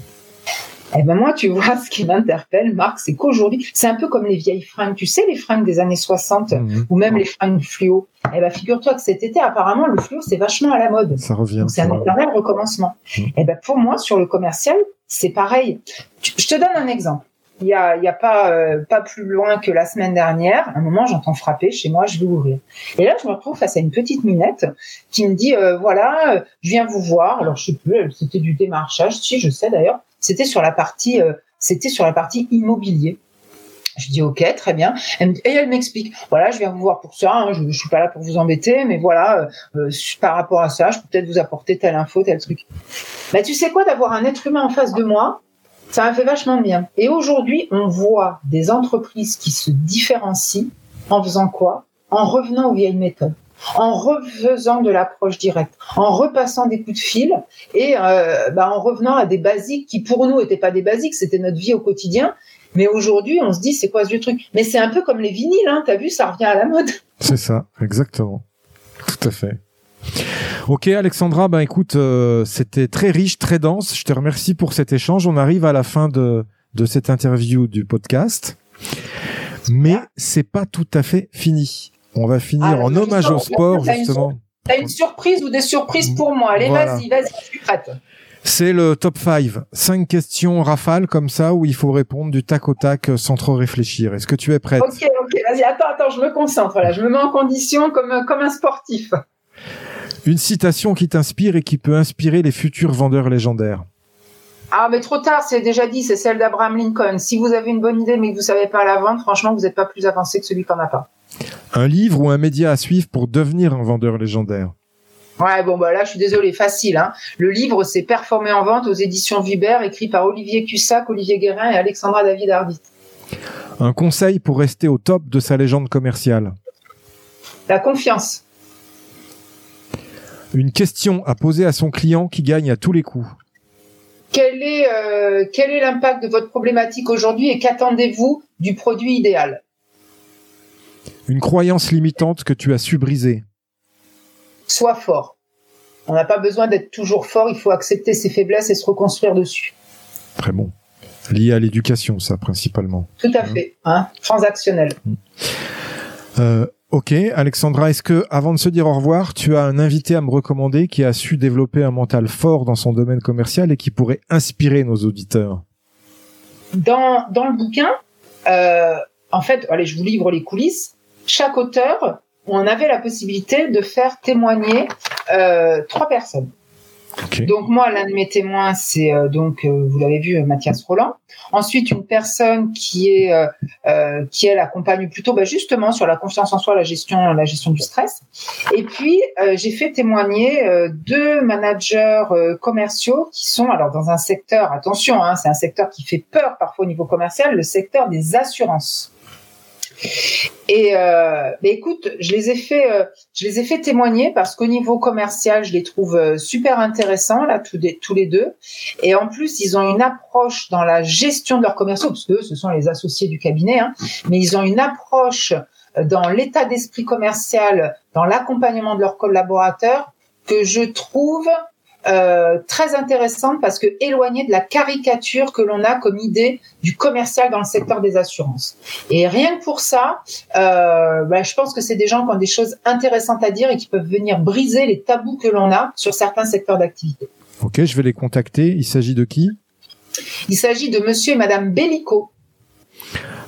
Eh ben moi, tu vois, ce qui m'interpelle, Marc, c'est qu'aujourd'hui, c'est un peu comme les vieilles fringues. Tu sais, les fringues des années 60 mhm. ou même les fringues fluo. Eh ben, figure-toi que cet été, apparemment, le fluo, c'est vachement à la mode. Ça revient. C'est un éternel recommencement. Mhm. Eh ben, pour moi, sur le commercial, c'est pareil. Je te donne un exemple. Il y a, il y a pas, euh, pas plus loin que la semaine dernière, un moment, j'entends frapper chez moi, je vais ouvrir. Et là, je me retrouve face à une petite minette qui me dit, euh, voilà, je viens vous voir. Alors, je sais plus, c'était du démarchage, si, je sais d'ailleurs. C'était sur la partie, euh, c'était sur la partie immobilier. Je dis ok, très bien. et elle m'explique, voilà, je viens vous voir pour ça. Hein, je, je suis pas là pour vous embêter, mais voilà, euh, euh, par rapport à ça, je peux peut-être vous apporter telle info, tel truc. Mais tu sais quoi, d'avoir un être humain en face de moi, ça m'a fait vachement bien. Et aujourd'hui, on voit des entreprises qui se différencient en faisant quoi? En revenant aux vieilles méthodes. En refaisant de l'approche directe, en repassant des coups de fil et euh, bah, en revenant à des basiques qui pour nous n'étaient pas des basiques, c'était notre vie au quotidien. Mais aujourd'hui, on se dit, c'est quoi ce vieux truc? Mais c'est un peu comme les vinyles, hein, t'as vu, ça revient à la mode. C'est ça, exactement. Tout à fait. Ok Alexandra, ben écoute, euh, c'était très riche, très dense. Je te remercie pour cet échange. On arrive à la fin de, de cette interview du podcast. Mais c'est pas tout à fait fini. On va finir Ah, en hommage au sport, justement. T'as une surprise ou des surprises pour moi Allez, Voilà. vas-y, vas-y, je suis prête. C'est le top 5. Cinq questions rafales comme ça où il faut répondre du tac au tac euh, sans trop réfléchir. Est-ce que tu es prête? Ok, ok, vas-y, attends, attends, je me concentre là, je me mets en condition comme, un- comme un sportif. Une citation qui t'inspire et qui peut inspirer les futurs vendeurs légendaires. Ah, mais trop tard, c'est déjà dit, c'est celle d'Abraham Lincoln. Si vous avez une bonne idée mais que vous savez pas la vendre, franchement, vous n'êtes pas plus avancé que celui qui en a pas. Un livre ou un média à suivre pour devenir un vendeur légendaire? Ouais, bon, bah là, je suis désolée, facile. Hein. Le livre, c'est Performer en vente aux éditions Vibert, écrit par Olivier Cussac, Olivier Guérin et Alexandra David Hardy. Un conseil pour rester au top de sa légende commerciale? La confiance. Une question à poser à son client qui gagne à tous les coups. Quel est, euh, quel est l'impact de votre problématique aujourd'hui et qu'attendez-vous du produit idéal? Une croyance limitante que tu as su briser. Sois fort. On n'a pas besoin d'être toujours fort, il faut accepter ses faiblesses et se reconstruire dessus. Très bon. Lié à l'éducation, ça, principalement. Tout à fait. Hein Transactionnel. Euh, ok, Alexandra, est-ce que, avant de se dire au revoir, tu as un invité à me recommander qui a su développer un mental fort dans son domaine commercial et qui pourrait inspirer nos auditeurs? Dans, dans le bouquin, euh, en fait, allez, je vous livre les coulisses. Chaque auteur, on avait la possibilité de faire témoigner euh, trois personnes. Donc moi, l'un de mes témoins, c'est euh, donc euh, vous l'avez vu, euh, Mathias Roland. Ensuite, une personne qui est euh, euh, qui elle accompagne plutôt bah, justement sur la confiance en soi, la gestion la gestion du stress. Et puis euh, j'ai fait témoigner euh, deux managers euh, commerciaux qui sont alors dans un secteur attention, hein, c'est un secteur qui fait peur parfois au niveau commercial, le secteur des assurances. Et euh, mais écoute, je les ai fait, euh, je les ai fait témoigner parce qu'au niveau commercial, je les trouve euh, super intéressants là, tous, tous les deux. Et en plus, ils ont une approche dans la gestion de leurs commerciaux, parce que eux, ce sont les associés du cabinet, hein, mais ils ont une approche euh, dans l'état d'esprit commercial, dans l'accompagnement de leurs collaborateurs, que je trouve euh, très intéressante parce que éloignée de la caricature que l'on a comme idée du commercial dans le secteur des assurances. Et rien que pour ça, euh, bah, je pense que c'est des gens qui ont des choses intéressantes à dire et qui peuvent venir briser les tabous que l'on a sur certains secteurs d'activité. Ok, je vais les contacter. Il s'agit de qui? Il s'agit de Monsieur et Madame Bellico.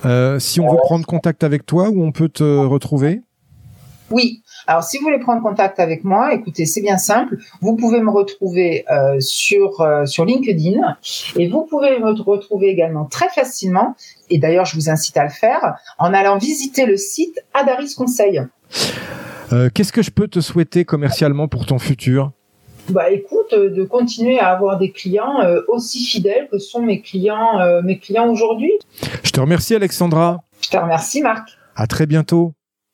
Euh, Si on veut prendre contact avec toi, où on peut te retrouver? Oui. Alors, si vous voulez prendre contact avec moi, écoutez, c'est bien simple. Vous pouvez me retrouver euh, sur euh, sur LinkedIn et vous pouvez me retrouver également très facilement. Et d'ailleurs, je vous incite à le faire en allant visiter le site Adaris Conseil. Euh, Qu'est-ce que je peux te souhaiter commercialement pour ton futur? Bah, écoute, euh, de continuer à avoir des clients euh, aussi fidèles que sont mes clients euh, mes clients aujourd'hui. Je te remercie Alexandra. Je te remercie, Marc. À très bientôt.